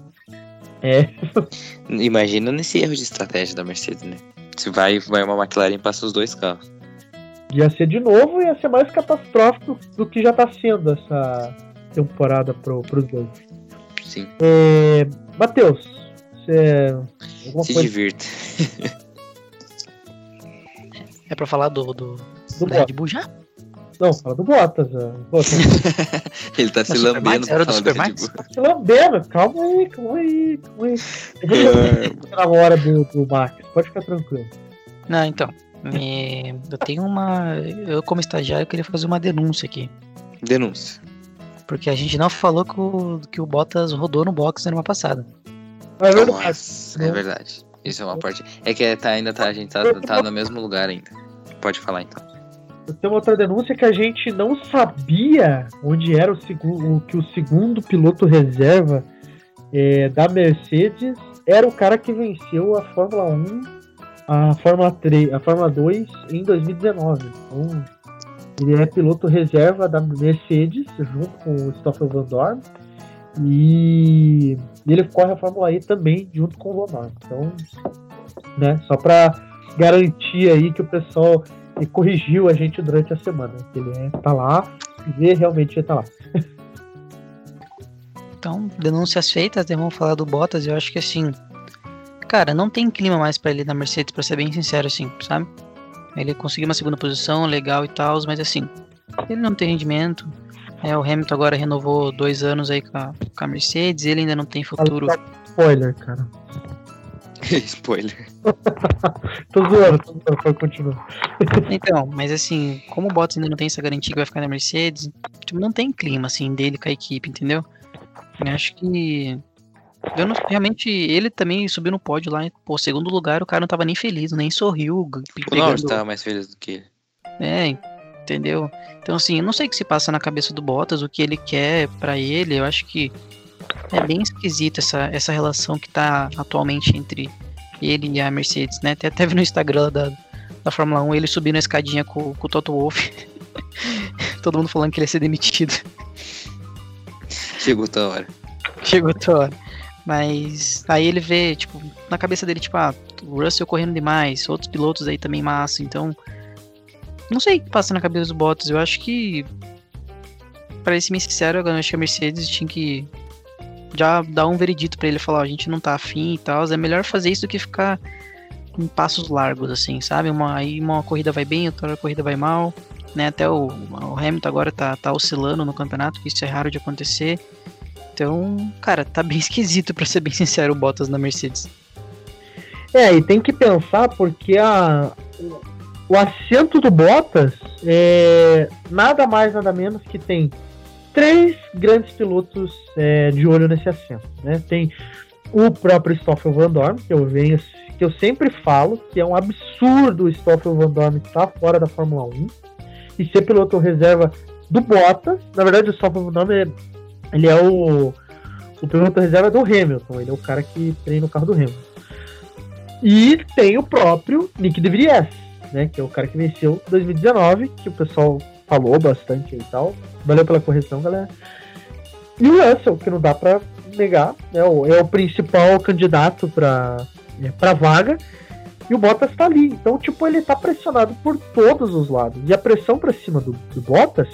É, Imagina nesse erro de estratégia da Mercedes, né? Se vai, vai uma McLaren e passa os dois carros. ia ser de novo, ia ser mais catastrófico do que já tá sendo essa temporada pro, pros dois. Sim, É, Matheus, você. Alguma se coisa divirta. É pra falar do, do, do Red? Bull já? Não, fala do Bottas. ó. Bottas. Ele tá se lambendo? Era do Supermax? Bull. se lambendo. Calma aí, calma aí, calma aí. Eu vou chegar na hora do, do Max, pode ficar tranquilo. Não, então. é, eu tenho uma. Eu, como estagiário, queria fazer uma denúncia aqui. Denúncia. Porque a gente não falou que o, que o Bottas rodou no box na semana passada. É verdade. Nossa, é verdade. Isso é uma parte. É que tá, ainda tá, a gente tá, tá no mesmo lugar ainda. Pode falar então. Tem outra denúncia que a gente não sabia onde era o que o segundo piloto reserva é, da Mercedes era o cara que venceu a Fórmula 1, a Fórmula 3, a Fórmula 2 em 2019. Então, ele é piloto reserva da Mercedes junto com o Stoffel Van Dorn e ele corre a Fórmula E também junto com o Dorn. Então, né, só para garantir aí que o pessoal e corrigiu a gente durante a semana. Ele é, tá lá e realmente tá lá. Então, denúncias feitas, né? vamos falar do Bottas. Eu acho que assim. Cara, não tem clima mais pra ele na Mercedes, pra ser bem sincero, assim, sabe? Ele conseguiu uma segunda posição, legal e tal, mas assim, ele não tem rendimento. É, o Hamilton agora renovou dois anos aí com a, com a Mercedes, ele ainda não tem futuro. Spoiler, cara. Spoiler. Tô zoando, tô zoando, pode continuar. Então, mas assim, como o Bottas ainda não tem essa garantia que vai ficar na Mercedes, tipo, não tem clima, assim, dele com a equipe, entendeu? Eu acho que. Eu não, realmente, ele também subiu no pódio lá, pô, segundo lugar, o cara não tava nem feliz, nem sorriu. g- O Norris pegando- tava mais feliz do que ele. É, entendeu? Então, assim, eu não sei o que se passa na cabeça do Bottas, o que ele quer pra ele. Eu acho que é bem esquisito essa, essa relação que tá atualmente entre ele e a Mercedes, né? Até teve no Instagram da, da Fórmula 1 ele subindo a escadinha com, com o Toto Wolff. Todo mundo falando que ele ia ser demitido. Chegou a hora. Chegou a hora. Mas aí ele vê, tipo, na cabeça dele, tipo, ah, o Russell correndo demais, outros pilotos aí também massa, então. Não sei o que passa na cabeça do Bottas. Eu acho que. Pra ser bem sincero, eu acho que a Mercedes tinha que já dar um veredito pra ele falar, a gente não tá afim e tal. É melhor fazer isso do que ficar em passos largos, assim, sabe? Uma, aí uma corrida vai bem, outra corrida vai mal. né? Até o, o Hamilton agora tá, tá oscilando no campeonato, que isso é raro de acontecer. Então, cara, tá bem esquisito, para ser bem sincero, o Bottas na Mercedes. É, e tem que pensar porque a, o assento do Bottas é nada mais, nada menos que tem três grandes pilotos é, de olho nesse assento. Né? Tem o próprio Stoffel Van Dorn, que eu venho, que eu sempre falo que é um absurdo o Stoffel Van Dorn estar fora da Fórmula 1 e ser piloto reserva do Bottas. Na verdade, o Stoffel Van Dorn é, ele é o, o piloto reserva do Hamilton, ele é o cara que treina o carro do Hamilton. E tem o próprio Nick De Vries, né, que é o cara que venceu 2019, que o pessoal falou bastante e tal. Valeu pela correção, galera. E o Russell, que não dá pra negar, né, é o principal candidato pra, é, pra vaga. E o Bottas tá ali. Então, tipo, ele tá pressionado por todos os lados. E a pressão pra cima do, do Bottas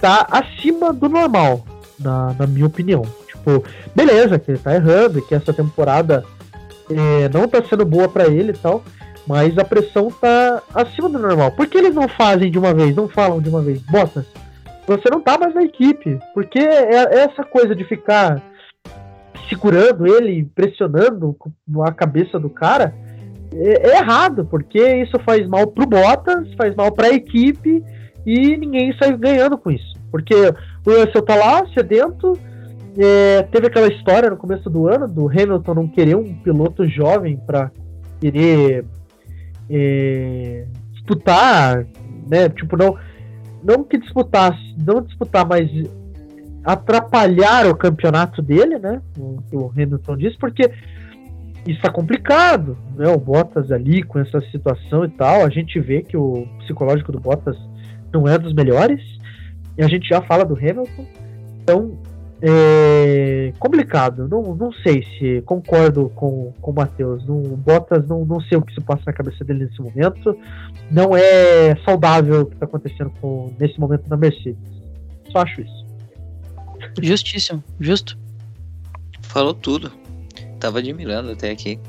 tá acima do normal, na, na minha opinião. Tipo, beleza, que ele tá errando, que essa temporada é, não tá sendo boa para ele e tal. Mas a pressão tá acima do normal. Por que eles não fazem de uma vez, não falam de uma vez? Bottas, você não tá mais na equipe. Porque é, é essa coisa de ficar segurando ele, pressionando a cabeça do cara, é, é errado, porque isso faz mal pro Bottas, faz mal pra equipe e ninguém sai ganhando com isso. Porque o Russell tá lá, sedento, é, teve aquela história no começo do ano do Hamilton não querer um piloto jovem para querer é, disputar, né? Tipo, não, não que disputar, não disputar, mas atrapalhar o campeonato dele, né? O, o Hamilton disse, porque isso tá complicado, né? O Bottas ali com essa situação e tal, a gente vê que o psicológico do Bottas não é dos melhores, e a gente já fala do Hamilton, então é complicado. Não, não sei se concordo com, com o Matheus. Não, Bottas, não, não sei o que se passa na cabeça dele nesse momento. Não é saudável o que está acontecendo com, nesse momento na Mercedes. Só acho isso. Justíssimo, justo. Falou tudo. Tava admirando até aqui.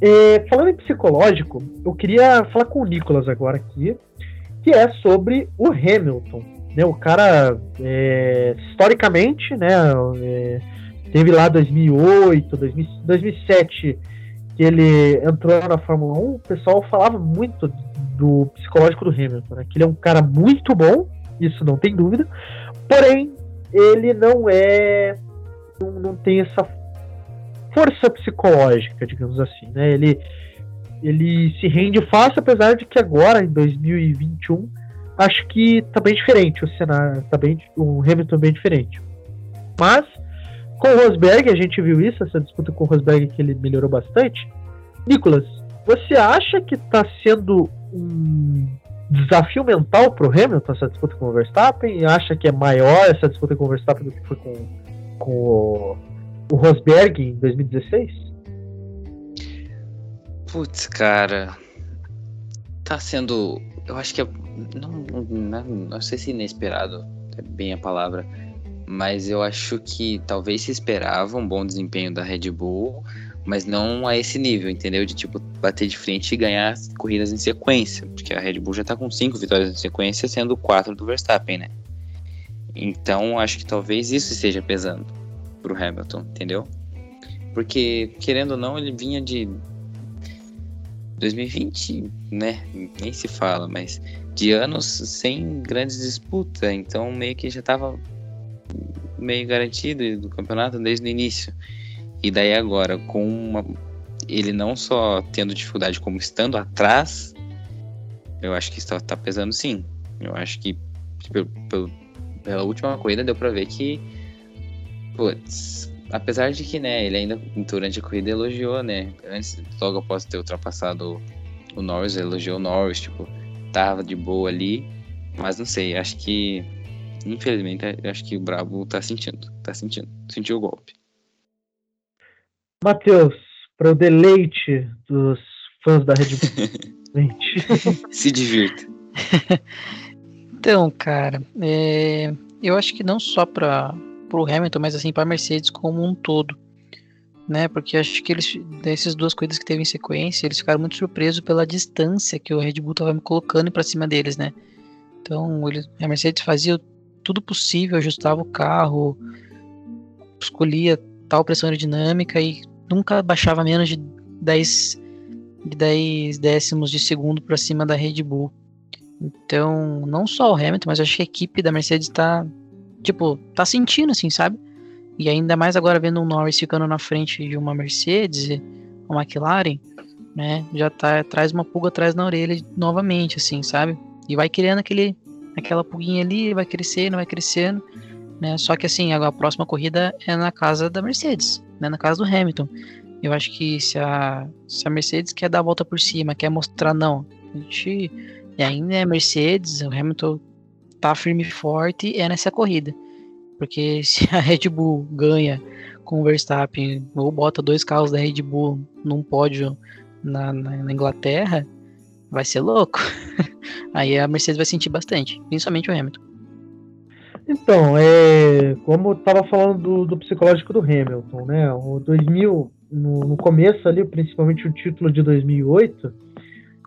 É, falando em psicológico, eu queria falar com o Nicolas agora aqui, que é sobre o Hamilton. Né, o cara, é, historicamente, né, é, teve lá 2008, 2000, 2007, que ele entrou na Fórmula 1, o pessoal falava muito do psicológico do Hamilton, né, que ele é um cara muito bom, isso não tem dúvida, porém, ele não é, não, não tem essa força psicológica, digamos assim, né, ele, ele se rende fácil, apesar de que agora, em 2021, acho que tá bem diferente o cenário, tá bem, o Hamilton bem diferente. Mas com o Rosberg, a gente viu isso, essa disputa com o Rosberg que ele melhorou bastante. Nicolas, você acha que tá sendo um desafio mental pro Hamilton essa disputa com o Verstappen? Acha que é maior essa disputa com o Verstappen do que foi com, com o, o Rosberg em 2016? Putz, cara. Tá sendo. Eu acho que é não, não, não sei se inesperado é bem a palavra, mas eu acho que talvez se esperava um bom desempenho da Red Bull, mas não a esse nível, entendeu? De tipo bater de frente e ganhar corridas em sequência, porque a Red Bull já tá com cinco vitórias em sequência, sendo quatro do Verstappen, né? Então acho que talvez isso esteja pesando pro Hamilton, entendeu? Porque querendo ou não, ele vinha de 2020, né? Nem se fala, mas de anos sem grandes disputas, então meio que já estava meio garantido do campeonato desde o início. E daí agora, com uma, ele não só tendo dificuldade como estando atrás, eu acho que está tá pesando sim. Eu acho que pelo, pelo, pela última corrida deu para ver que putz, apesar de que, né, ele ainda durante a corrida elogiou, né, antes logo após ter ultrapassado o Norris, elogiou o Norris, tipo, tava de boa ali, mas não sei, acho que infelizmente acho que o Brabo tá sentindo, tá sentindo, sentiu o golpe. Matheus, para o deleite dos fãs da Red Bull. Se divirta. então, cara, é, eu acho que não só para o Hamilton, mas assim para Mercedes como um todo né? Porque acho que eles, dessas duas coisas que teve em sequência, eles ficaram muito surpresos pela distância que o Red Bull tava me colocando para cima deles, né? Então ele, a Mercedes fazia tudo possível, ajustava o carro, escolhia tal pressão aerodinâmica e nunca baixava menos de 10, de 10 décimos de segundo para cima da Red Bull. Então, não só o Hamilton, mas acho que a equipe da Mercedes tá, tipo, tá sentindo assim, sabe? E ainda mais agora vendo o Norris ficando na frente de uma Mercedes, uma McLaren, né? Já tá, traz uma pulga atrás na orelha novamente, assim, sabe? E vai criando aquele, aquela pulguinha ali, vai crescendo, vai crescendo, né? Só que assim, a, próxima corrida é na casa da Mercedes, né? Na casa do Hamilton. Eu acho que se a, se a Mercedes quer dar a volta por cima, quer mostrar, não, a gente ainda é Mercedes, o Hamilton tá firme e forte, é nessa corrida. Porque se a Red Bull ganha com o Verstappen ou bota dois carros da Red Bull num pódio na, na, na Inglaterra, vai ser louco. Aí a Mercedes vai sentir bastante, principalmente o Hamilton. Então, é, como eu tava falando do, do, psicológico do Hamilton, né? O 2000, no, no, começo ali, principalmente o título de 2008,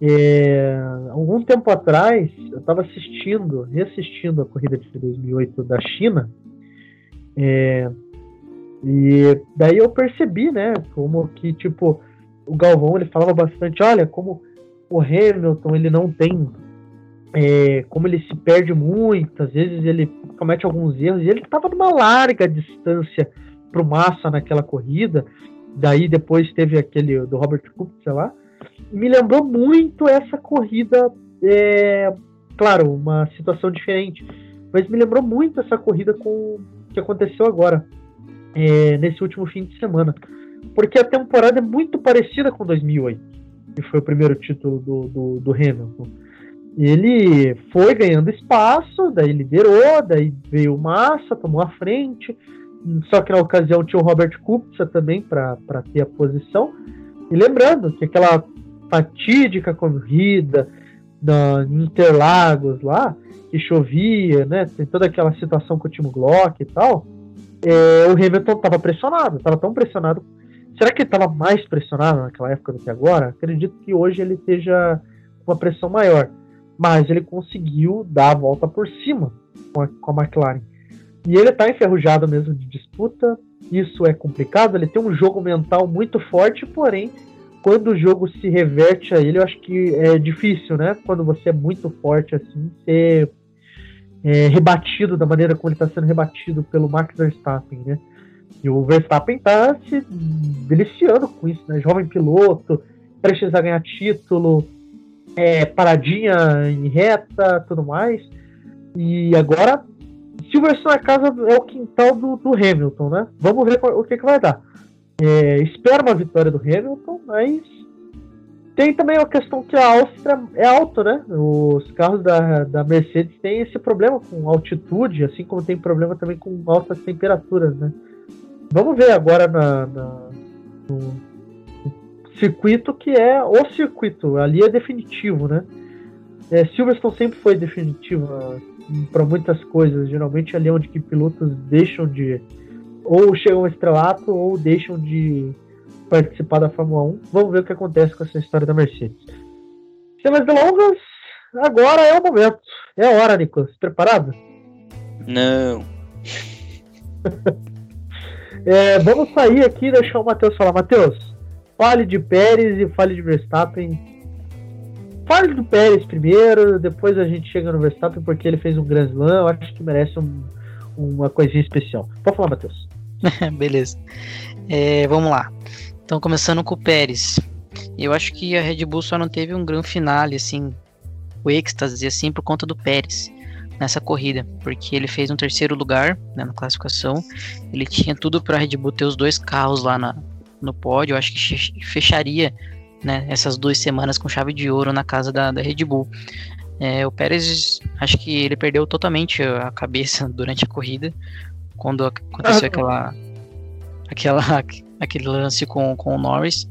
é, algum tempo atrás, eu estava assistindo, reassistindo a corrida de 2008 da China, é, e daí eu percebi, né, como que, tipo, o Galvão, ele falava bastante, olha, como o Hamilton, ele não tem, é, como ele se perde muito, às vezes ele comete alguns erros, e ele estava numa larga distância pro Massa naquela corrida, daí depois teve aquele do Robert Kubica lá, me lembrou muito essa corrida, é, claro, uma situação diferente, mas me lembrou muito essa corrida com que aconteceu agora, é, nesse último fim de semana. Porque a temporada é muito parecida com 2008, que foi o primeiro título do, do, do Hamilton. Ele foi ganhando espaço, daí liderou, daí veio Massa, tomou a frente. Só que na ocasião tinha o Robert Kubica também para ter a posição. E lembrando que aquela fatídica corrida da Interlagos lá, que chovia, né? Tem toda aquela situação com o Timo Glock e tal. É, o Hamilton estava pressionado, estava tão pressionado. Será que ele estava mais pressionado naquela época do que agora? Acredito que hoje ele esteja com uma pressão maior. Mas ele conseguiu dar a volta por cima com a, com a McLaren. E ele está enferrujado mesmo de disputa. Isso é complicado. Ele tem um jogo mental muito forte, porém quando o jogo se reverte a ele, eu acho que é difícil, né? Quando você é muito forte assim, ser é, rebatido da maneira como ele está sendo rebatido pelo Max Verstappen, né? E o Verstappen está se deliciando com isso, né? Jovem piloto, prestes a ganhar título, é, paradinha em reta, tudo mais. E agora, Silverstone a casa é o quintal do, do Hamilton, né? Vamos ver o que, que vai dar. É, espero uma vitória do Hamilton, mas tem também a questão que a Áustria é alto, né? Os carros da, da Mercedes têm esse problema com altitude, assim como tem problema também com altas temperaturas, né? Vamos ver agora na, na no, no, circuito que é o circuito, ali é definitivo, né? É, Silverstone sempre foi definitivo para muitas coisas, geralmente ali é onde que pilotos deixam de ou chegam ao estrelato ou deixam de participar da Fórmula 1. Vamos ver o que acontece com essa história da Mercedes. Sem mais delongas, agora é o momento. É a hora, Nicolas. Preparado? Não. é, vamos sair aqui e deixar o Matheus falar. Matheus, fale de Pérez e fale de Verstappen. Fale do Pérez primeiro, depois a gente chega no Verstappen porque ele fez um Grand Slam. Eu acho que merece um, uma coisinha especial. Pode falar, Matheus. Beleza. É, vamos lá. Então, começando com o Pérez. Eu acho que a Red Bull só não teve um grande finale, assim, o êxtase, assim, por conta do Pérez nessa corrida, porque ele fez um terceiro lugar né, na classificação. Ele tinha tudo para a Red Bull ter os dois carros lá na, no pódio. Eu acho que fecharia né, essas duas semanas com chave de ouro na casa da, da Red Bull. É, o Pérez, acho que ele perdeu totalmente a cabeça durante a corrida, quando aconteceu ah, aquela, aquela, aquele lance com, com o Norris.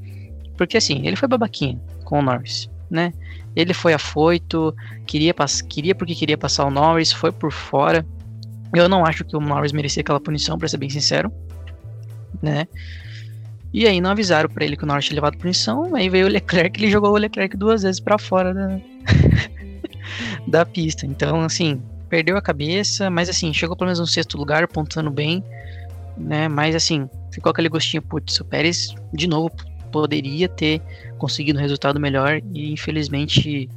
Porque assim, ele foi babaquinho com o Norris, né? Ele foi afoito, queria, queria porque queria passar o Norris, foi por fora. Eu não acho que o Norris merecia aquela punição, para ser bem sincero, né? E aí não avisaram para ele que o Norris tinha levado punição, aí veio o Leclerc, ele jogou o Leclerc duas vezes para fora da, da pista. Então, assim, perdeu a cabeça, mas assim, chegou pelo menos no sexto lugar, pontuando bem, né? Mas assim, ficou aquele gostinho, putz, o Pérez, de novo, poderia ter conseguido um resultado melhor e infelizmente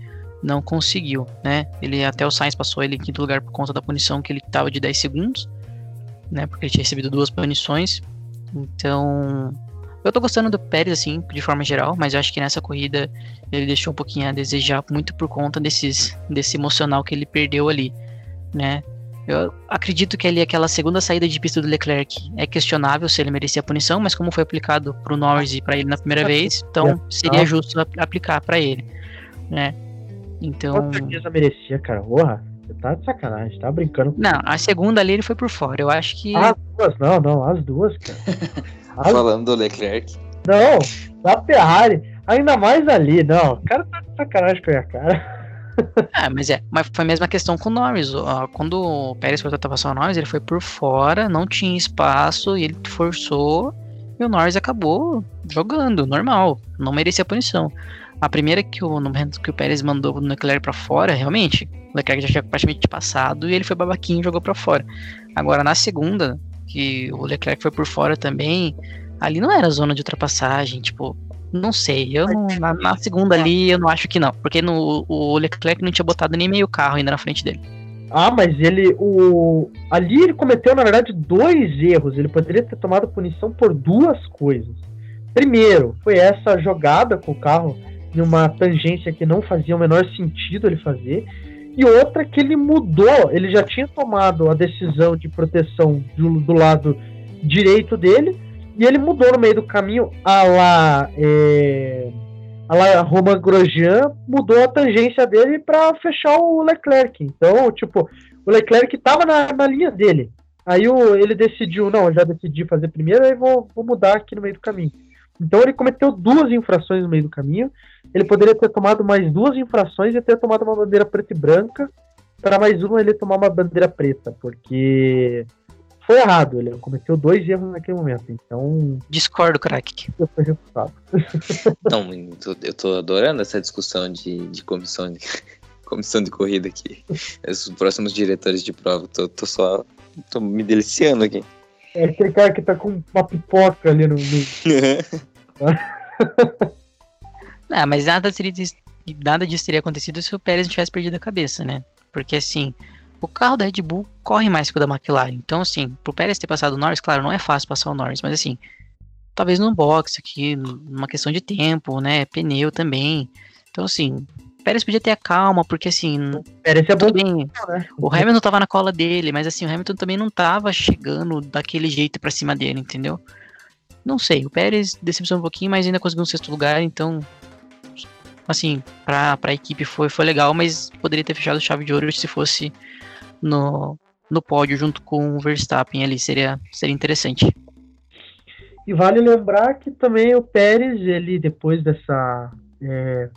não conseguiu, né? Ele até o Sainz passou ele em quinto lugar por conta da punição que ele estava de 10 segundos, né? Porque ele tinha recebido duas punições. Então, eu tô gostando do Pérez, assim, de forma geral, mas eu acho que nessa corrida ele deixou um pouquinho a desejar muito por conta desses, desse emocional que ele perdeu ali, né? Eu acredito que ali aquela segunda saída de pista do Leclerc é questionável se ele merecia a punição, mas como foi aplicado pro Norris e para ele na primeira vez, então seria justo aplicar para ele, né? Então. Com certeza merecia, cara. Porra, você tá de sacanagem, tá brincando. Não, a segunda ali ele foi por fora. Eu acho que. As duas, não, não, as duas, cara. As... Falando do Leclerc. Não, da Ferrari. Ainda mais ali, não. O cara tá de sacanagem com a minha cara. Ah, mas é, mas foi a mesma questão com o Norris. Quando o Pérez foi ultrapassar o Norris, ele foi por fora, não tinha espaço e ele forçou e o Norris acabou jogando, normal, não merecia punição. A primeira que o, no momento que o Pérez mandou o Leclerc para fora, realmente, o Leclerc já tinha praticamente passado e ele foi babaquinho e jogou para fora. Agora, na segunda, que o Leclerc foi por fora também, ali não era zona de ultrapassagem, tipo, não sei, eu não, na, na, segunda ali eu não acho que não, porque no, o Leclerc não tinha botado nem meio carro ainda na frente dele. Ah, mas ele, o ali ele cometeu na verdade dois erros. Ele poderia ter tomado punição por duas coisas. Primeiro, foi essa jogada com o carro numa tangência que não fazia o menor sentido ele fazer. E outra que ele mudou, ele já tinha tomado a decisão de proteção do, do lado direito dele, e ele mudou no meio do caminho a lá, é, a lá Roman Grosjean mudou a tangência dele para fechar o Leclerc. Então, tipo, o Leclerc estava na, na linha dele. Aí o, ele decidiu, não, já decidi fazer primeiro, aí vou, vou mudar aqui no meio do caminho. Então ele cometeu duas infrações no meio do caminho. Ele poderia ter tomado mais duas infrações e ter tomado uma bandeira preta e branca. Para mais uma ele tomar uma bandeira preta, porque foi errado. Ele cometeu dois erros naquele momento. Então. Discordo, craque. Eu fui refutado. Não, eu tô adorando essa discussão de, de comissão de. Comissão de corrida aqui. Os próximos diretores de prova, tô, tô só. tô me deliciando aqui. É aquele cara que tá com uma pipoca ali no. no... ah, mas nada, teria, nada disso teria acontecido se o Pérez não tivesse perdido a cabeça, né? Porque assim, o carro da Red Bull corre mais que o da McLaren. Então, assim, pro Pérez ter passado o Norris, claro, não é fácil passar o Norris, mas assim, talvez no box aqui, numa questão de tempo, né? Pneu também. Então, assim, Pérez podia ter a calma, porque assim. Pérez é bom. Bem, né? O Hamilton tava na cola dele, mas assim, o Hamilton também não tava chegando daquele jeito para cima dele, entendeu? Não sei, o Pérez decepcionou um pouquinho, mas ainda conseguiu um sexto lugar, então. Assim, pra, pra equipe foi, foi legal, mas poderia ter fechado chave de ouro se fosse no, no pódio junto com o Verstappen ali, seria, seria interessante. E vale lembrar que também o Pérez, ele depois dessa. É,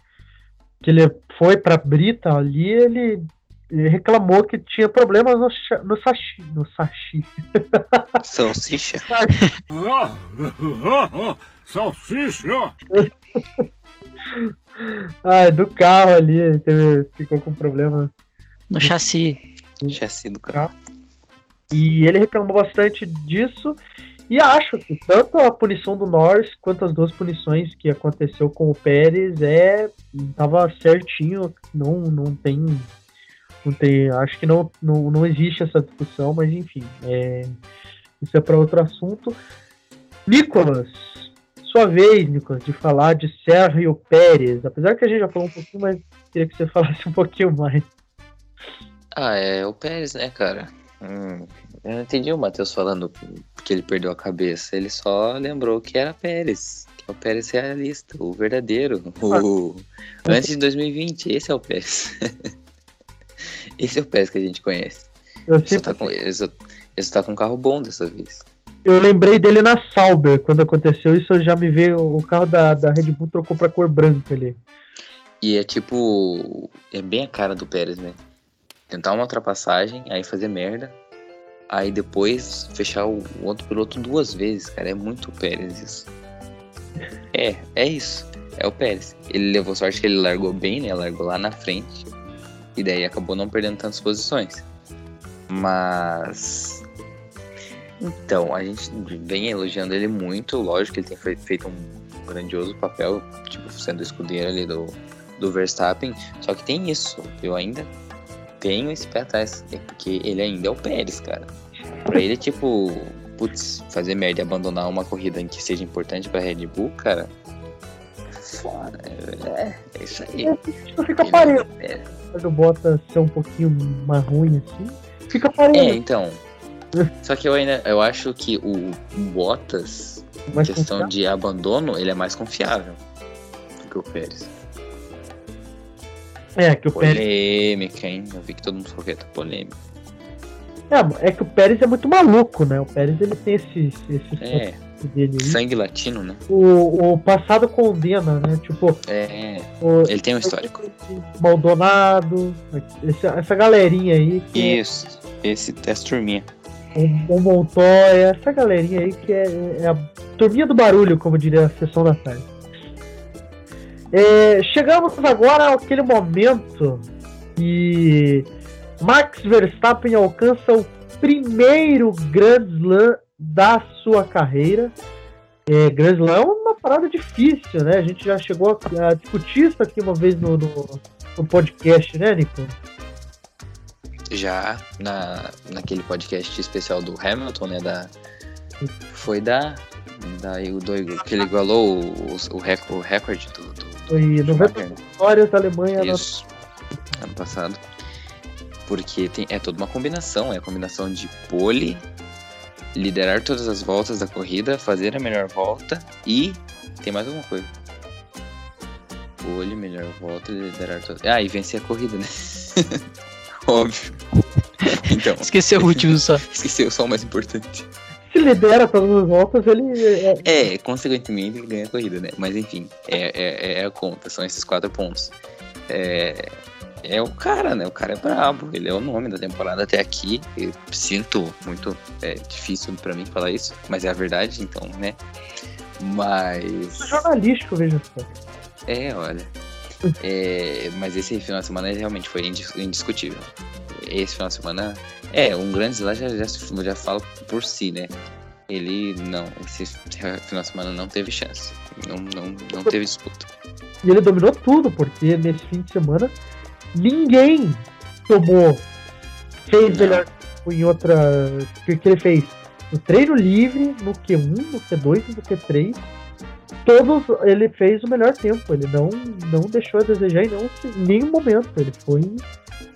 que ele foi para Brita ali, ele, ele, reclamou que tinha problemas no, no sashi. No sashi. Salsicha. Salsicha! ah, do carro ali, teve, ficou com problema. No chassi. Chassi do carro. E ele reclamou bastante disso. E acho que tanto a punição do Norris quanto as duas punições que aconteceu com o Pérez é tava certinho, não não tem não tem, acho que não, não, não existe essa discussão, mas enfim, é, isso é para outro assunto. Nicolas, sua vez, Nicolas, de falar de Sérgio Pérez, apesar que a gente já falou um pouquinho, mas queria que você falasse um pouquinho mais. Ah, é o Pérez, né, cara? Hum, eu não entendi o Matheus falando que ele perdeu a cabeça. Ele só lembrou que era Pérez. Que é o Pérez realista, o verdadeiro. O... Antes de 2020, esse é o Pérez. esse é o Pérez que a gente conhece. Eu Ele só sempre- tá com, ele só, ele só tá com um carro bom dessa vez. Eu lembrei dele na Sauber, quando aconteceu isso, eu já me veio, o carro da, da Red Bull trocou pra cor branca ali. E é tipo. É bem a cara do Pérez, né? Tentar uma ultrapassagem, aí fazer merda. Aí depois fechar o o outro piloto duas vezes, cara. É muito Pérez isso. É, é isso. É o Pérez. Ele levou sorte que ele largou bem, né? Largou lá na frente. E daí acabou não perdendo tantas posições. Mas. Então, a gente vem elogiando ele muito. Lógico que ele tem fe- feito um grandioso papel, tipo, sendo escudeiro ali do, do Verstappen. Só que tem isso. Eu ainda tenho esse pé atrás. É porque ele ainda é o Pérez, cara. Pra ele, tipo, putz, fazer merda e abandonar uma corrida em que seja importante pra Red Bull, cara. Foda. É, é isso aí. Tipo, fica parelho. é. do Bottas ser um pouquinho mais ruim assim. Fica É, parelho. então. Só que eu ainda eu acho que o Bottas, em mais questão confiável. de abandono, ele é mais confiável do que o Pérez. É, que o Pérez. Polêmica, hein? Eu vi que todo mundo falou que ter polêmica. É, é que o Pérez é muito maluco, né? O Pérez ele tem esse, esse É, dele sangue latino, né? O, o passado condena, né? Tipo, É, o ele tem um histórico. Maldonado, essa, essa galerinha aí, é Isso, esse, essa turminha. o, o Montoya, essa galerinha aí que é, é a turminha do barulho, como diria a sessão da tarde. É, chegamos agora àquele momento que Max Verstappen alcança o primeiro Grand Slam da sua carreira. É, Grand Slam é uma parada difícil, né? A gente já chegou a, a discutir isso aqui uma vez no, no, no podcast, né, Nico? Já na, naquele podcast especial do Hamilton, né? Da, foi da. da do, que ele igualou o, o, o recorde do, do Foi 90 Schumacher, né? vitórias da Alemanha na Isso. Ano passado. Porque tem, é toda uma combinação. É a combinação de pole, liderar todas as voltas da corrida, fazer a melhor volta e tem mais uma coisa. Pole, melhor volta, liderar todas. Ah, e vencer a corrida, né? Óbvio. Então, Esqueceu o último só. esqueceu só o mais importante. Lidera todas as voltas, ele é, É, consequentemente ele ganha a corrida, né? Mas enfim, é, é, é a conta, são esses quatro pontos. É, é o cara, né? O cara é brabo, ele é o nome da temporada até aqui. Eu sinto muito é, difícil pra mim falar isso, mas é a verdade, então, né? Mas. jornalístico, veja só. É, olha. É, mas esse final de semana realmente foi indis- indiscutível. Esse final de semana. É, um grande slam já, já, já fala por si, né? Ele não. Esse final de semana não teve chance. Não, não, não teve disputa. E ele dominou tudo, porque nesse fim de semana ninguém tomou, fez Não. melhor em outra. O que que ele fez? No treino livre, no Q1, no Q2 e no Q3. Todos ele fez o melhor tempo. Ele não, não deixou a desejar em nenhum, nenhum momento. Ele foi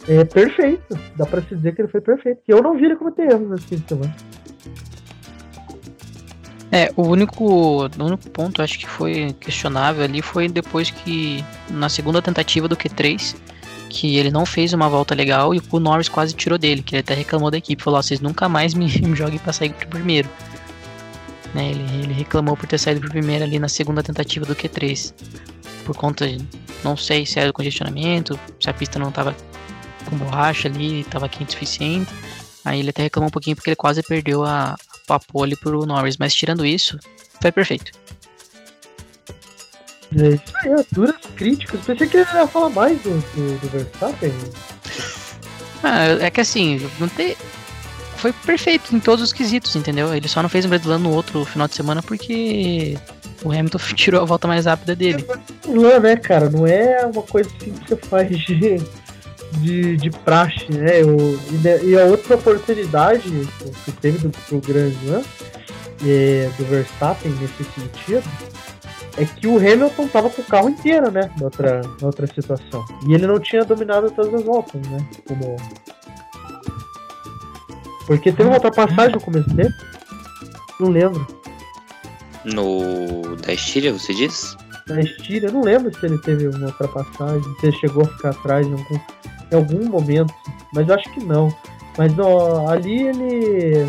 é, perfeito. Dá pra se dizer que ele foi perfeito. E eu não vi ele cometer erros nesse fim de semana. É, o único, o único ponto acho que foi questionável ali foi depois que, na segunda tentativa do Q3, que ele não fez uma volta legal e o Norris quase tirou dele, que ele até reclamou da equipe, falou, ó, vocês nunca mais me, me joguem pra sair primeiro. Né, ele, ele reclamou por ter saído pro primeiro ali na segunda tentativa do Q3. Por conta, de, não sei se era do congestionamento, se a pista não tava com borracha ali, tava quente o suficiente. Aí ele até reclamou um pouquinho porque ele quase perdeu a, a pole pro Norris, mas tirando isso, foi perfeito. É isso aí, ó, duras críticas. Pensei que ele ia falar mais do, do, do Verstappen. Ah, é que assim, não tem. Foi perfeito em todos os quesitos, entendeu? Ele só não fez um Slam no outro final de semana porque o Hamilton tirou a volta mais rápida dele. Não é, né, cara? Não é uma coisa assim que você faz de, de, de praxe, né? O, e, ne- e a outra oportunidade que teve do, pro Grand Slam, é, do Verstappen nesse sentido, é que o Hamilton tava com o carro inteiro, né? Na outra, outra situação. E ele não tinha dominado todas as voltas, né? Como... Porque teve uma ultrapassagem no começo dele. Não lembro. No. Da Estíria, você diz? na Estíria, eu não lembro se ele teve uma ultrapassagem, se ele chegou a ficar atrás em algum, em algum momento, mas eu acho que não. Mas ó, ali ele.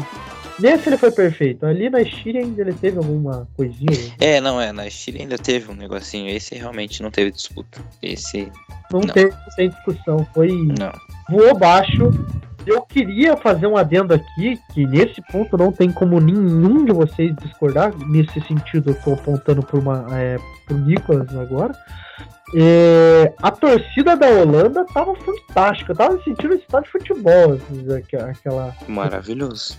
Nesse ele foi perfeito. Ali na Estíria ainda ele teve alguma coisinha. É, não, é. Na Estíria ainda teve um negocinho. Esse realmente não teve disputa. Esse. Não, Não. teve sem discussão. Foi. Não. voou baixo. Eu queria fazer um adendo aqui, que nesse ponto não tem como nenhum de vocês discordar. Nesse sentido, eu tô apontando por uma, é, pro Nicolas agora. É, a torcida da Holanda tava fantástica. Tava sentindo um estádio de futebol, assim, aquela... Maravilhoso.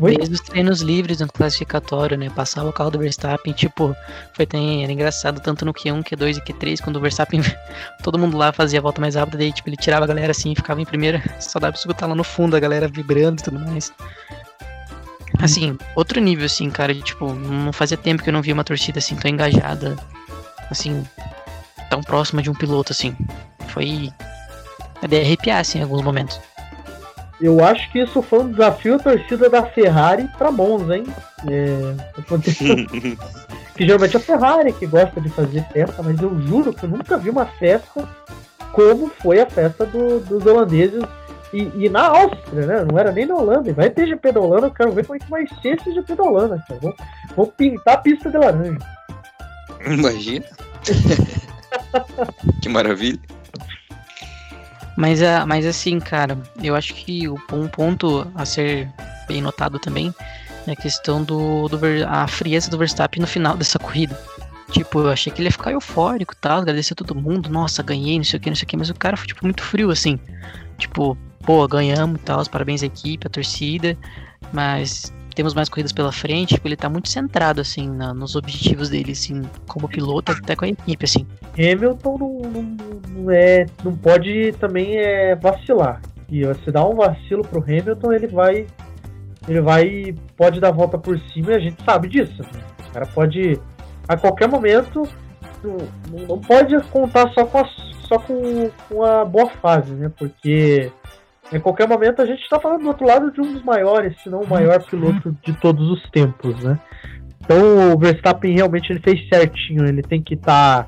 Desde os treinos livres no classificatório, né? Passava o carro do Verstappen, tipo, foi tem, era engraçado tanto no Q1, Q2 e Q3, quando o Verstappen, todo mundo lá fazia a volta mais rápida, daí tipo, ele tirava a galera assim ficava em primeira, só dava pra escutar lá no fundo a galera vibrando e tudo mais. Assim, outro nível, assim, cara, de, tipo, não fazia tempo que eu não via uma torcida assim tão engajada, assim, tão próxima de um piloto, assim. Foi. É de arrepiar, assim, em alguns momentos. Eu acho que isso foi um desafio à torcida da Ferrari pra Monza, hein? É, que geralmente é a Ferrari que gosta de fazer festa, mas eu juro que eu nunca vi uma festa como foi a festa do- dos holandeses e, e na Áustria, né? Não era nem na Holanda. Vai ter GP da Holanda, eu quero ver como é que vai ser esse GP da Holanda, cara. Vou, vou pintar a pista de laranja. Imagina. que maravilha. Mas, a, mas assim, cara, eu acho que um ponto a ser bem notado também é a questão do, do a frieza do Verstappen no final dessa corrida. Tipo, eu achei que ele ia ficar eufórico e tal, agradecer a todo mundo, nossa, ganhei, não sei o que, não sei o que, mas o cara foi tipo, muito frio, assim. Tipo, pô, ganhamos e tal, parabéns à equipe, à torcida, mas temos mais corridas pela frente, tipo, ele tá muito centrado, assim, na- nos objetivos dele, assim, como piloto, até com a equipe, assim. Hamilton não, não, não é, não pode também é, vacilar. E se dá um vacilo pro Hamilton, ele vai. Ele vai. Pode dar a volta por cima e a gente sabe disso. O cara pode. A qualquer momento. Não- não pode contar só com a, só com, com a boa fase, né? Porque. Em qualquer momento a gente tá falando do outro lado de um dos maiores, se não o maior piloto de todos os tempos, né? Então o Verstappen realmente ele fez certinho, ele tem que estar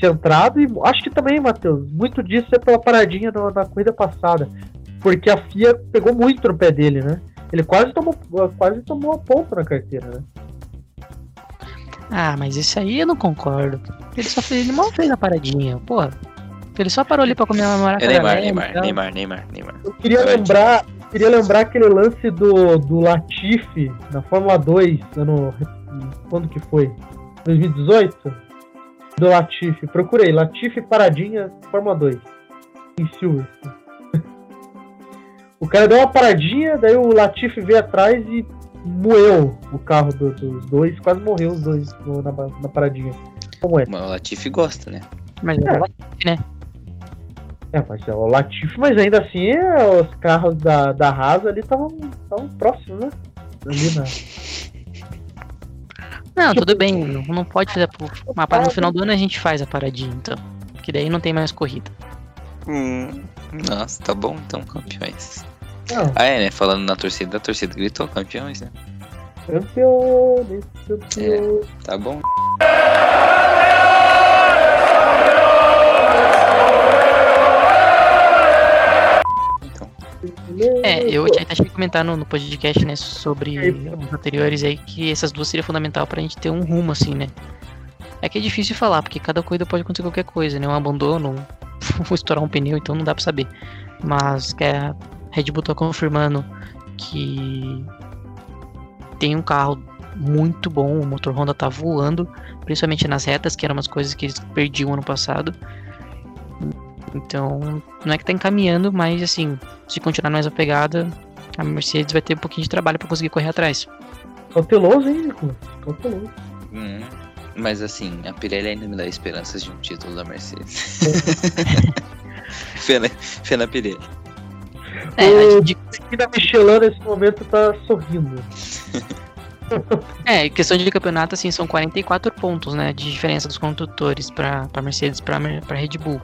centrado e acho que também, Matheus, muito disso é pela paradinha na, na corrida passada, porque a FIA pegou muito no pé dele, né? Ele quase tomou, quase tomou a ponta na carteira, né? Ah, mas isso aí eu não concordo. Ele só fez, ele mal fez a paradinha, porra. Ele só parou ali pra comemorar É Neymar, Neymar, tal. Neymar, Neymar, Neymar. Eu queria lembrar, queria lembrar aquele lance do, do Latifi na Fórmula 2, ano, quando que foi? 2018? Do Latifi. Procurei, Latifi paradinha Fórmula 2. Em Silverstone. O cara deu uma paradinha, daí o Latifi veio atrás e moeu o carro do- dos dois, quase morreu os dois na, na paradinha. Como é? Mas o Latifi gosta, né? Mas É. É, mas é o Latifi, mas ainda assim é, os carros da, da Haas ali estavam próximos, né? Ali na. Não, tudo bem, não, pode fazer parada no final do ano a gente faz a paradinha, então. Que daí não tem mais corrida. Hum, nossa, tá bom então, campeões. Não, Ah, é, né? Falando na torcida, a torcida gritou campeões, né? campeões, campeões. Tá bom. É, eu já até cheguei a comentar no, no podcast, né, sobre os anteriores aí, que essas duas seriam fundamental pra gente ter um rumo, assim, né. É que é difícil falar, porque cada corrida pode acontecer qualquer coisa, né, um abandono, um- vou estourar um pneu, então não dá pra saber. Mas que a Red Bull tá confirmando que tem um carro muito bom, o motor Honda tá voando, principalmente nas retas, que eram umas coisas que eles perdiam ano passado. Então, não é que tá encaminhando, mas assim, se continuar na mesma pegada, a Mercedes vai ter um pouquinho de trabalho pra conseguir correr atrás. Cauteloso, hein, Nicolas? Cauteloso. hum, mas assim, a Pirelli ainda me dá esperanças de um título da Mercedes. fé, na, fé na Pirelli. É, O- a de- E da Michelin nesse momento tá sorrindo. é, questão de campeonato, assim, são 44 pontos, né, de diferença dos condutores pra, pra Mercedes, Mer- pra Red Bull.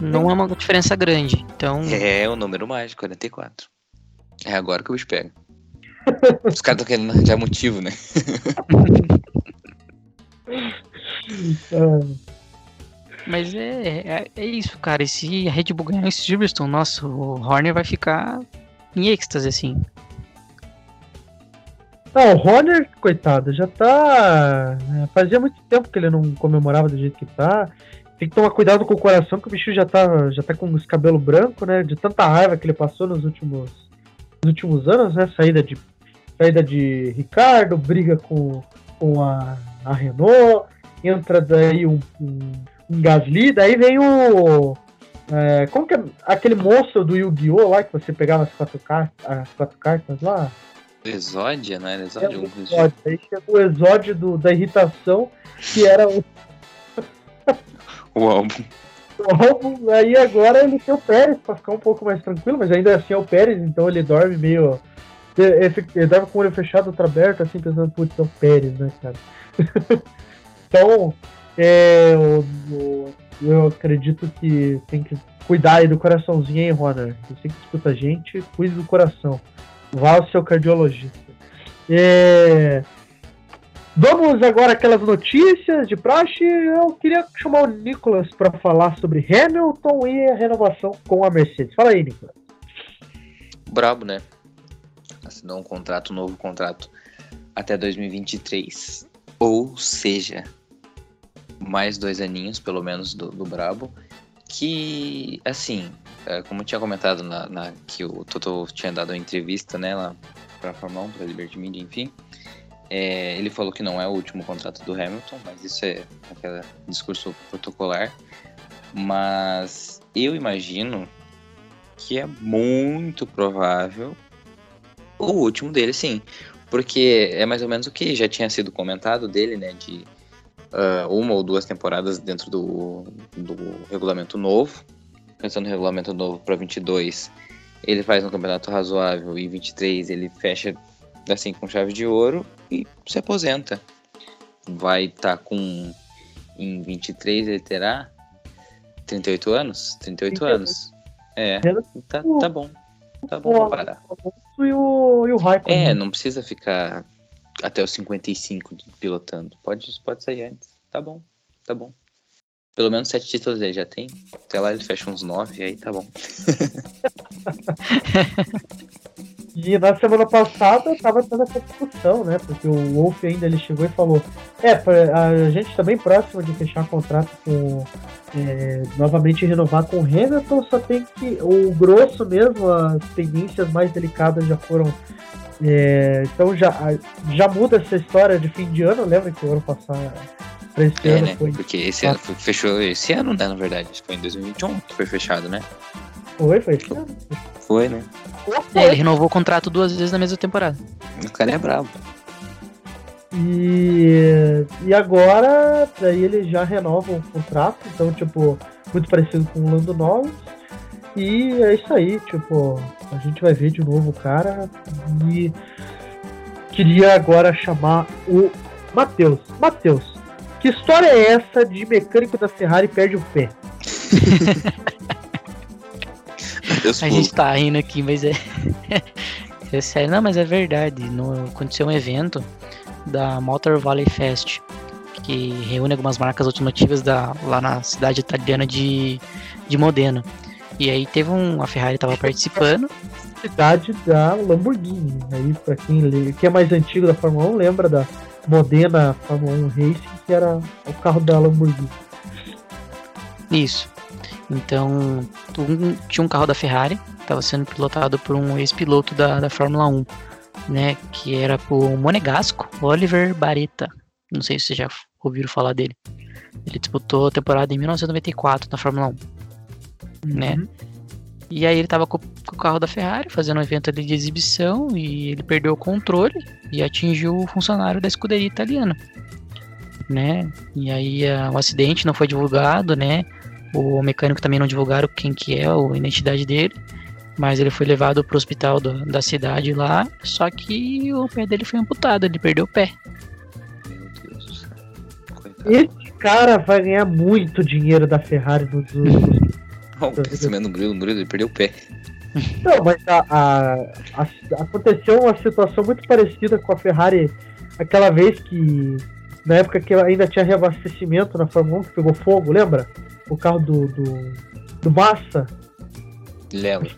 Não é uma diferença grande, então... É o número mágico, 44. É agora que o bicho pega. Os caras estão querendo arranjar motivo, né? É, Mas é, é, é isso, cara, e se a Red Bull ganhar esse Silverstone, nossa, o Horner vai ficar em êxtase, assim. Não, o Horner, coitado, já tá. é, Fazia muito tempo que ele não comemorava do jeito que tá. Tem que tomar cuidado com o coração, que o bicho já tá, já tá com os cabelos brancos, né? De tanta raiva que ele passou nos últimos, nos últimos anos, né? Saída de, saída de Ricardo, briga com, com a, a Renault, entra daí um, um, em Gasly, daí vem o. é, como que é aquele monstro do Yu-Gi-Oh! lá que você pegava as quatro, car as quatro cartas lá? Exódia, não era É, Exódia? o Alguma coisa exódio. Aí chega o exódio do- da irritação, que era o, O álbum. o álbum. Aí agora ele tem o Pérez pra ficar um pouco mais tranquilo, mas ainda assim é o Pérez, então ele dorme meio. Ele, ele dorme com o olho fechado, outro aberto, assim, pensando, putz, é o Pérez, né, cara? então, é, o- o- eu acredito que tem que cuidar aí do coraçãozinho, hein, Ronald? Você que escuta a gente, cuide do coração. Vá ao seu cardiologista. É, Vamos agora aquelas notícias de praxe. Eu queria chamar o Nicolas para falar sobre Hamilton e a renovação com a Mercedes. Fala aí, Nicolas. Brabo, né? Assinou um contrato, um novo contrato até 2023. Ou seja, mais dois aninhos, pelo menos, do, do Brabo. Que, assim, é, como eu tinha comentado na, na- que o Toto tinha dado uma entrevista, né, lá pra Fórmula 1, pra Liberty Media, enfim. é, ele falou que não é o último contrato do Hamilton, mas isso é aquele discurso protocolar. Mas eu imagino que é muito provável o último dele, sim. Porque é mais ou menos o que já tinha sido comentado dele, né? De ah, uma ou duas temporadas dentro do, do regulamento novo. Pensando no regulamento novo para 22, ele faz um campeonato razoável e 23 ele fecha assim com chave de ouro e se aposenta. Vai estar com. Em 23 ele terá 38 anos? 38 38. anos. É, tá, tá bom. Tá bom pra parar. E o, e o Raikkonen. É, não precisa ficar até os 55 de- pilotando. Pode, pode sair antes. Tá bom, tá bom. Pelo menos sete títulos ele já tem. Até lá ele fecha uns nove, aí tá bom. E na semana passada tava tendo essa discussão, né? Porque o Wolf ainda ele chegou e falou: É, a gente tá bem próximo de fechar contrato com. é, novamente renovar com o Hamilton, só tem que. O grosso mesmo, as pendências mais delicadas já foram. É, então já, já muda essa história de fim de ano, lembra que o ano passado. Pra esse É, ano né? foi, Porque esse ano foi- fechou esse ano, né? Na verdade. Foi em 2021 que foi fechado, né? foi, foi esse ano. Foi, né? É, ele renovou o contrato duas vezes na mesma temporada. O cara é brabo. E, e agora, daí ele já renova o contrato, então, tipo, muito parecido com o Lando Norris. E é isso aí, tipo, a gente vai ver de novo o cara. E queria agora chamar o Matheus. Matheus, que história é essa de mecânico da Ferrari perde o pé? A gente tá rindo aqui, mas é. é sério, não, mas é verdade. No, aconteceu um evento da Motor Valley Fest, que reúne algumas marcas automotivas da, lá na cidade italiana de, de Modena. E aí teve um. A Ferrari tava participando. Cidade da Lamborghini. Aí, pra quem, lê- quem é mais antigo da Fórmula 1, lembra da Modena Fórmula 1 Racing, que era o carro da Lamborghini. Isso. Então, um- tinha um carro da Ferrari, estava sendo pilotado por um ex-piloto da, da Fórmula 1, né? Que era o Monegasco, Oliver Bareta. Não sei se vocês já ouviram falar dele. Ele disputou a temporada em 1994 na Fórmula 1, né? Uhum. E aí ele tava com, com o carro da Ferrari, fazendo um evento ali de exibição, e ele perdeu o controle e atingiu o funcionário da escuderia italiana, né? E aí ah, o acidente não foi divulgado, né? O mecânico também não divulgaram quem que é a identidade dele, mas ele foi levado pro hospital do- da cidade lá, só que o pé dele foi amputado, ele perdeu o pé. Meu Deus do céu. Coitado. Esse cara vai ganhar muito dinheiro da Ferrari nos nos- Olha o pensamento do Murilo, o Murilo, ele perdeu o pé. Não, mas a, a- a- aconteceu uma situação muito parecida com a Ferrari aquela vez que. Na época que ainda tinha reabastecimento na Fórmula 1 que pegou fogo, lembra? O carro do. do, do Massa. Lembra?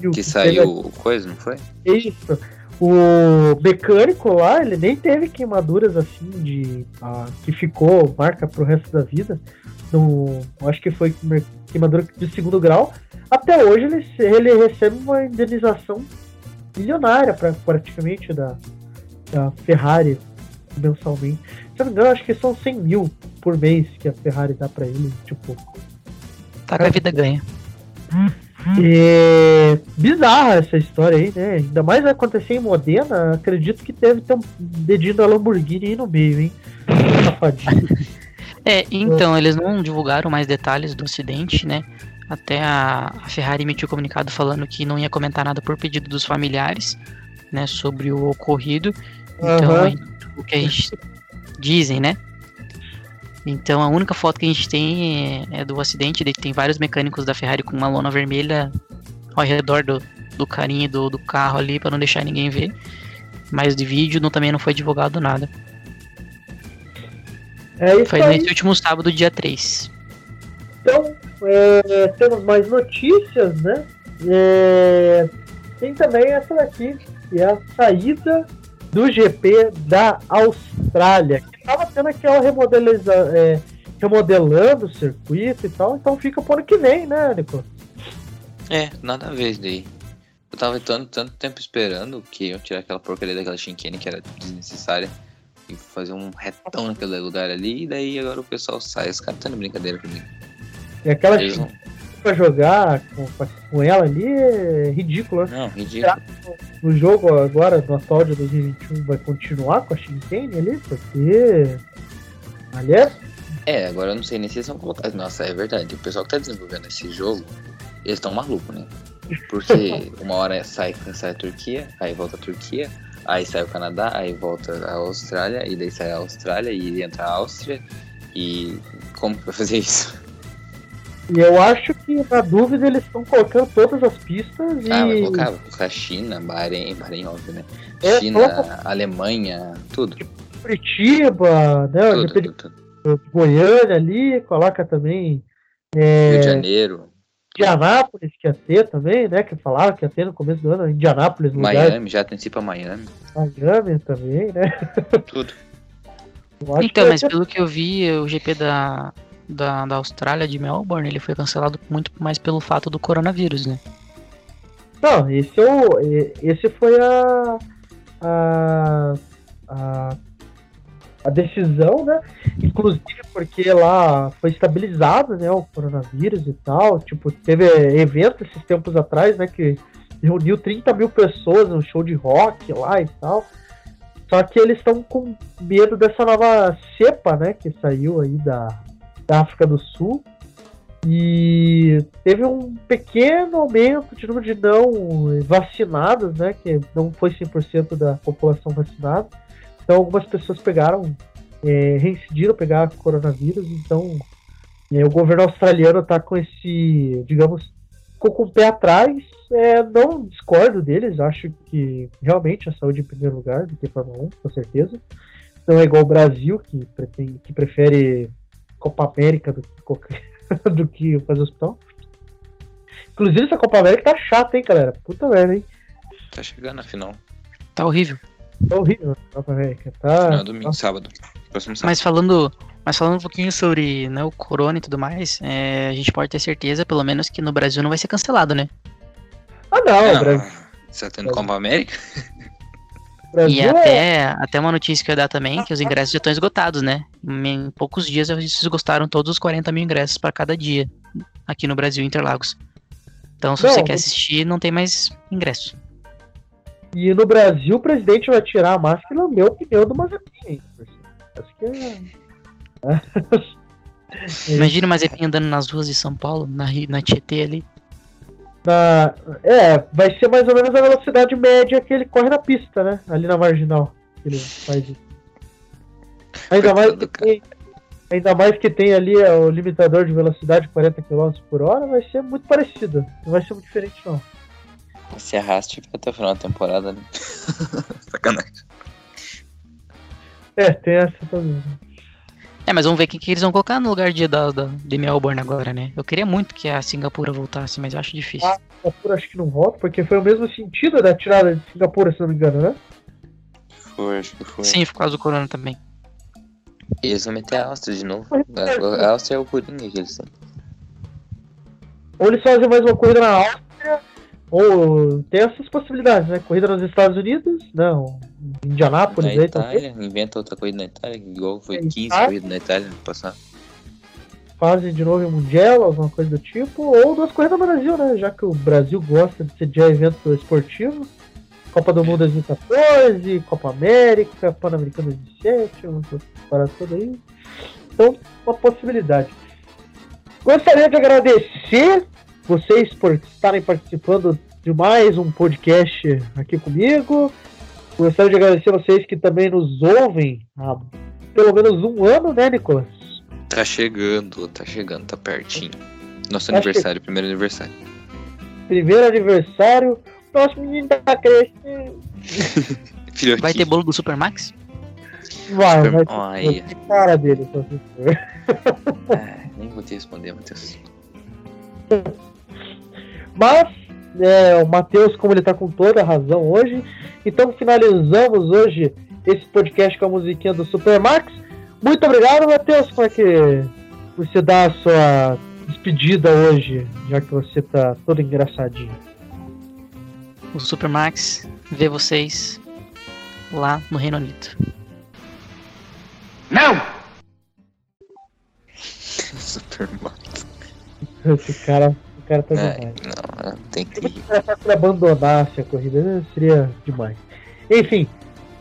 e o- Que saiu coisa, não foi? Isso. O mecânico lá, ele nem teve queimaduras assim de. ah, que ficou marca pro resto da vida. No, acho que foi queimadura de segundo grau. Até hoje ele, ele recebe uma indenização milionária pra, praticamente da, da Ferrari mensalmente. Se eu não me engano, acho que são 100 mil por mês que a Ferrari dá pra ele, tipo. Tá com a vida ganha. É bizarra essa história aí, né? Ainda mais vai acontecer em Modena, acredito que deve ter um dedinho da Lamborghini aí no meio, hein? Safadinho. É, então, eles não divulgaram mais detalhes do acidente, né? Até a, a Ferrari emitiu comunicado falando que não ia comentar nada por pedido dos familiares, né, sobre o ocorrido. Então, aí, o que a gente dizem, né? Então, a única foto que a gente tem é, é do acidente, daí tem vários mecânicos da Ferrari com uma lona vermelha ao redor do, do carinho do, do carro ali para não deixar ninguém ver. Mas de vídeo não, também não foi divulgado nada. É isso Foi aí. nesse último sábado, dia 3. Então, é, temos mais notícias, né? É, tem também essa daqui, que é a saída do GP da Austrália, que estava tendo aquela remodeliza, é, remodelando o circuito e tal, então fica pro ano que vem, né, Nico? É, nada a ver isso daí. Eu tava tanto, tanto tempo esperando que eu tirar aquela porcaria daquela chinquene que era desnecessária e fazer um retão naquele lugar ali, e daí agora o pessoal sai. Os caras estão de brincadeira comigo. E aquela Eles não. pra jogar com, com ela ali é ridículo, né? Não, ridículo. O jogo agora, no atual de 2021, vai continuar com a Shinkane ali, porque. Ali é É, agora eu não sei nem se eles vão colocar. Nossa, é verdade. O pessoal que tá desenvolvendo esse jogo, eles estão malucos, né? Porque uma hora sai, sai a Turquia, aí volta a Turquia, aí sai o Canadá, aí volta a Austrália, e daí sai a Austrália e entra a Áustria. E como que vai fazer isso? E eu acho que, na dúvida, eles estão colocando todas as pistas e. Ah, vai colocar, vai colocar China, Bahrein, Bahrein, óbvio, né? É, China, coloca- Alemanha, tudo. Curitiba, né? Tudo, tudo, tudo. Goiânia ali, coloca também Rio de Janeiro, Indianápolis, que ia ter também, né? Que falaram que ia ter no começo do ano, Indianápolis no lugar Miami, já antecipa Miami, de Miami também, né? tudo. Então, mas ser- pelo que eu vi, o GP da, da, da Austrália, de Melbourne, ele foi cancelado muito mais pelo fato do coronavírus, né? Não, esse, é o, esse foi a, a, a, a decisão, né? Inclusive porque lá foi estabilizado, né, o coronavírus e tal. Tipo, teve evento esses tempos atrás, né, que reuniu 30 mil pessoas num show de rock lá e tal. Só que eles estão com medo dessa nova cepa, né, que saiu aí da, da África do Sul. E teve um pequeno aumento de número de não vacinados, né? Que não foi 100% da população vacinada. Então algumas pessoas pegaram, é, reincidiram pegar coronavírus. Então é, o governo australiano está com esse, digamos, ficou com o pé atrás. É, não discordo deles, acho que realmente a saúde em primeiro lugar do que Fórmula 1, com certeza. Não é igual o Brasil, que, pretende, que prefere Copa América do que qualquer do que fazer hospital. Inclusive, essa Copa América tá chata, hein, galera? Puta merda, hein? Tá chegando a final. Tá horrível. Tá horrível América. Tá. Não, domingo, sábado. Próximo sábado. Mas falando, mas falando um pouquinho sobre né, o corona e tudo mais, é, a gente pode ter certeza, pelo menos, que no Brasil não vai ser cancelado, né? Ah, não, Não, Brasil. Você tá tendo Copa América? Brasil E é- até, até uma notícia que eu ia dar também, que os ingressos já estão esgotados, né? Em poucos dias eles esgotaram todos os 40 mil ingressos para cada dia aqui no Brasil, Interlagos. Então, se Não, você quer assistir, não tem mais ingresso. E no Brasil, o presidente vai tirar a máscara e lamber o pneu do Mazepin. Acho que é. Imagina o Mazepin andando nas ruas de São Paulo, na, na Tietê ali. Na, é, vai ser mais ou menos a velocidade média que ele corre na pista, né? Ali na marginal. Ele faz isso. Ainda mais, tem, ainda mais que tem ali é, o limitador de velocidade 40 km por hora, vai ser muito parecido. Não vai ser muito diferente, não. Se arraste até o final da temporada, né? Sacanagem. É, tem essa também. É, mas vamos ver quem que eles vão colocar no lugar de, da, da, de Melbourne agora, né? Eu queria muito que a Singapura voltasse, mas eu acho difícil. Ah, Singapura acho que não volta, porque foi o mesmo sentido da tirada de Singapura, se não me engano, né? Foi, acho que foi. Sim, por causa do corona também. Eles vão meter a Áustria de novo. A, a Áustria é o Coringa que eles têm. Ou eles fazem mais uma coisa na Áustria, Ou tem essas possibilidades, né? Corrida nos Estados Unidos, não. Indianápolis Na aí também. Itália, inventa outra corrida na Itália, igual foi É, 15 Itália. corridas na Itália no passado. Fazem de novo em Mundial, alguma coisa do tipo. Ou duas corridas no Brasil, né? Já que o Brasil gosta de sediar evento esportivo. Copa do Mundo 2014, Copa América, Pan-Americano 2017, uma parada toda aí. Então, uma possibilidade. Gostaria de agradecer vocês por estarem participando de mais um podcast aqui comigo. Gostaria de agradecer vocês que também nos ouvem há pelo menos um ano, né, Nicolas? Tá chegando, tá chegando, tá pertinho. Nosso Tá aniversário, primeiro aniversário. Primeiro aniversário. Nosso menino tá crescendo. Vai ter bolo do Supermax? Vai, Super- vai Olha. ter cara dele, se você for. Ah, nem vou te responder, Matheus. Mas, é, o Matheus, como ele tá com toda a razão hoje, então finalizamos hoje esse podcast com a musiquinha do Supermax. Muito obrigado, Matheus, como é que você dá a sua despedida hoje, já que você tá todo engraçadinho? O Supermax vê vocês lá no Reino Unido. Não! Super Max. Esse cara, o cara tá Ai, demais. não, não, tem que. Se ele abandonasse a corrida, seria demais. Enfim,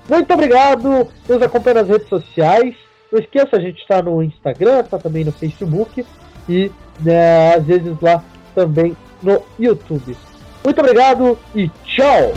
muito obrigado. Nos acompanhe nas redes sociais. Não esqueça, a gente está no Instagram, está também no Facebook e né, às vezes lá também no YouTube. Muito obrigado e tchau!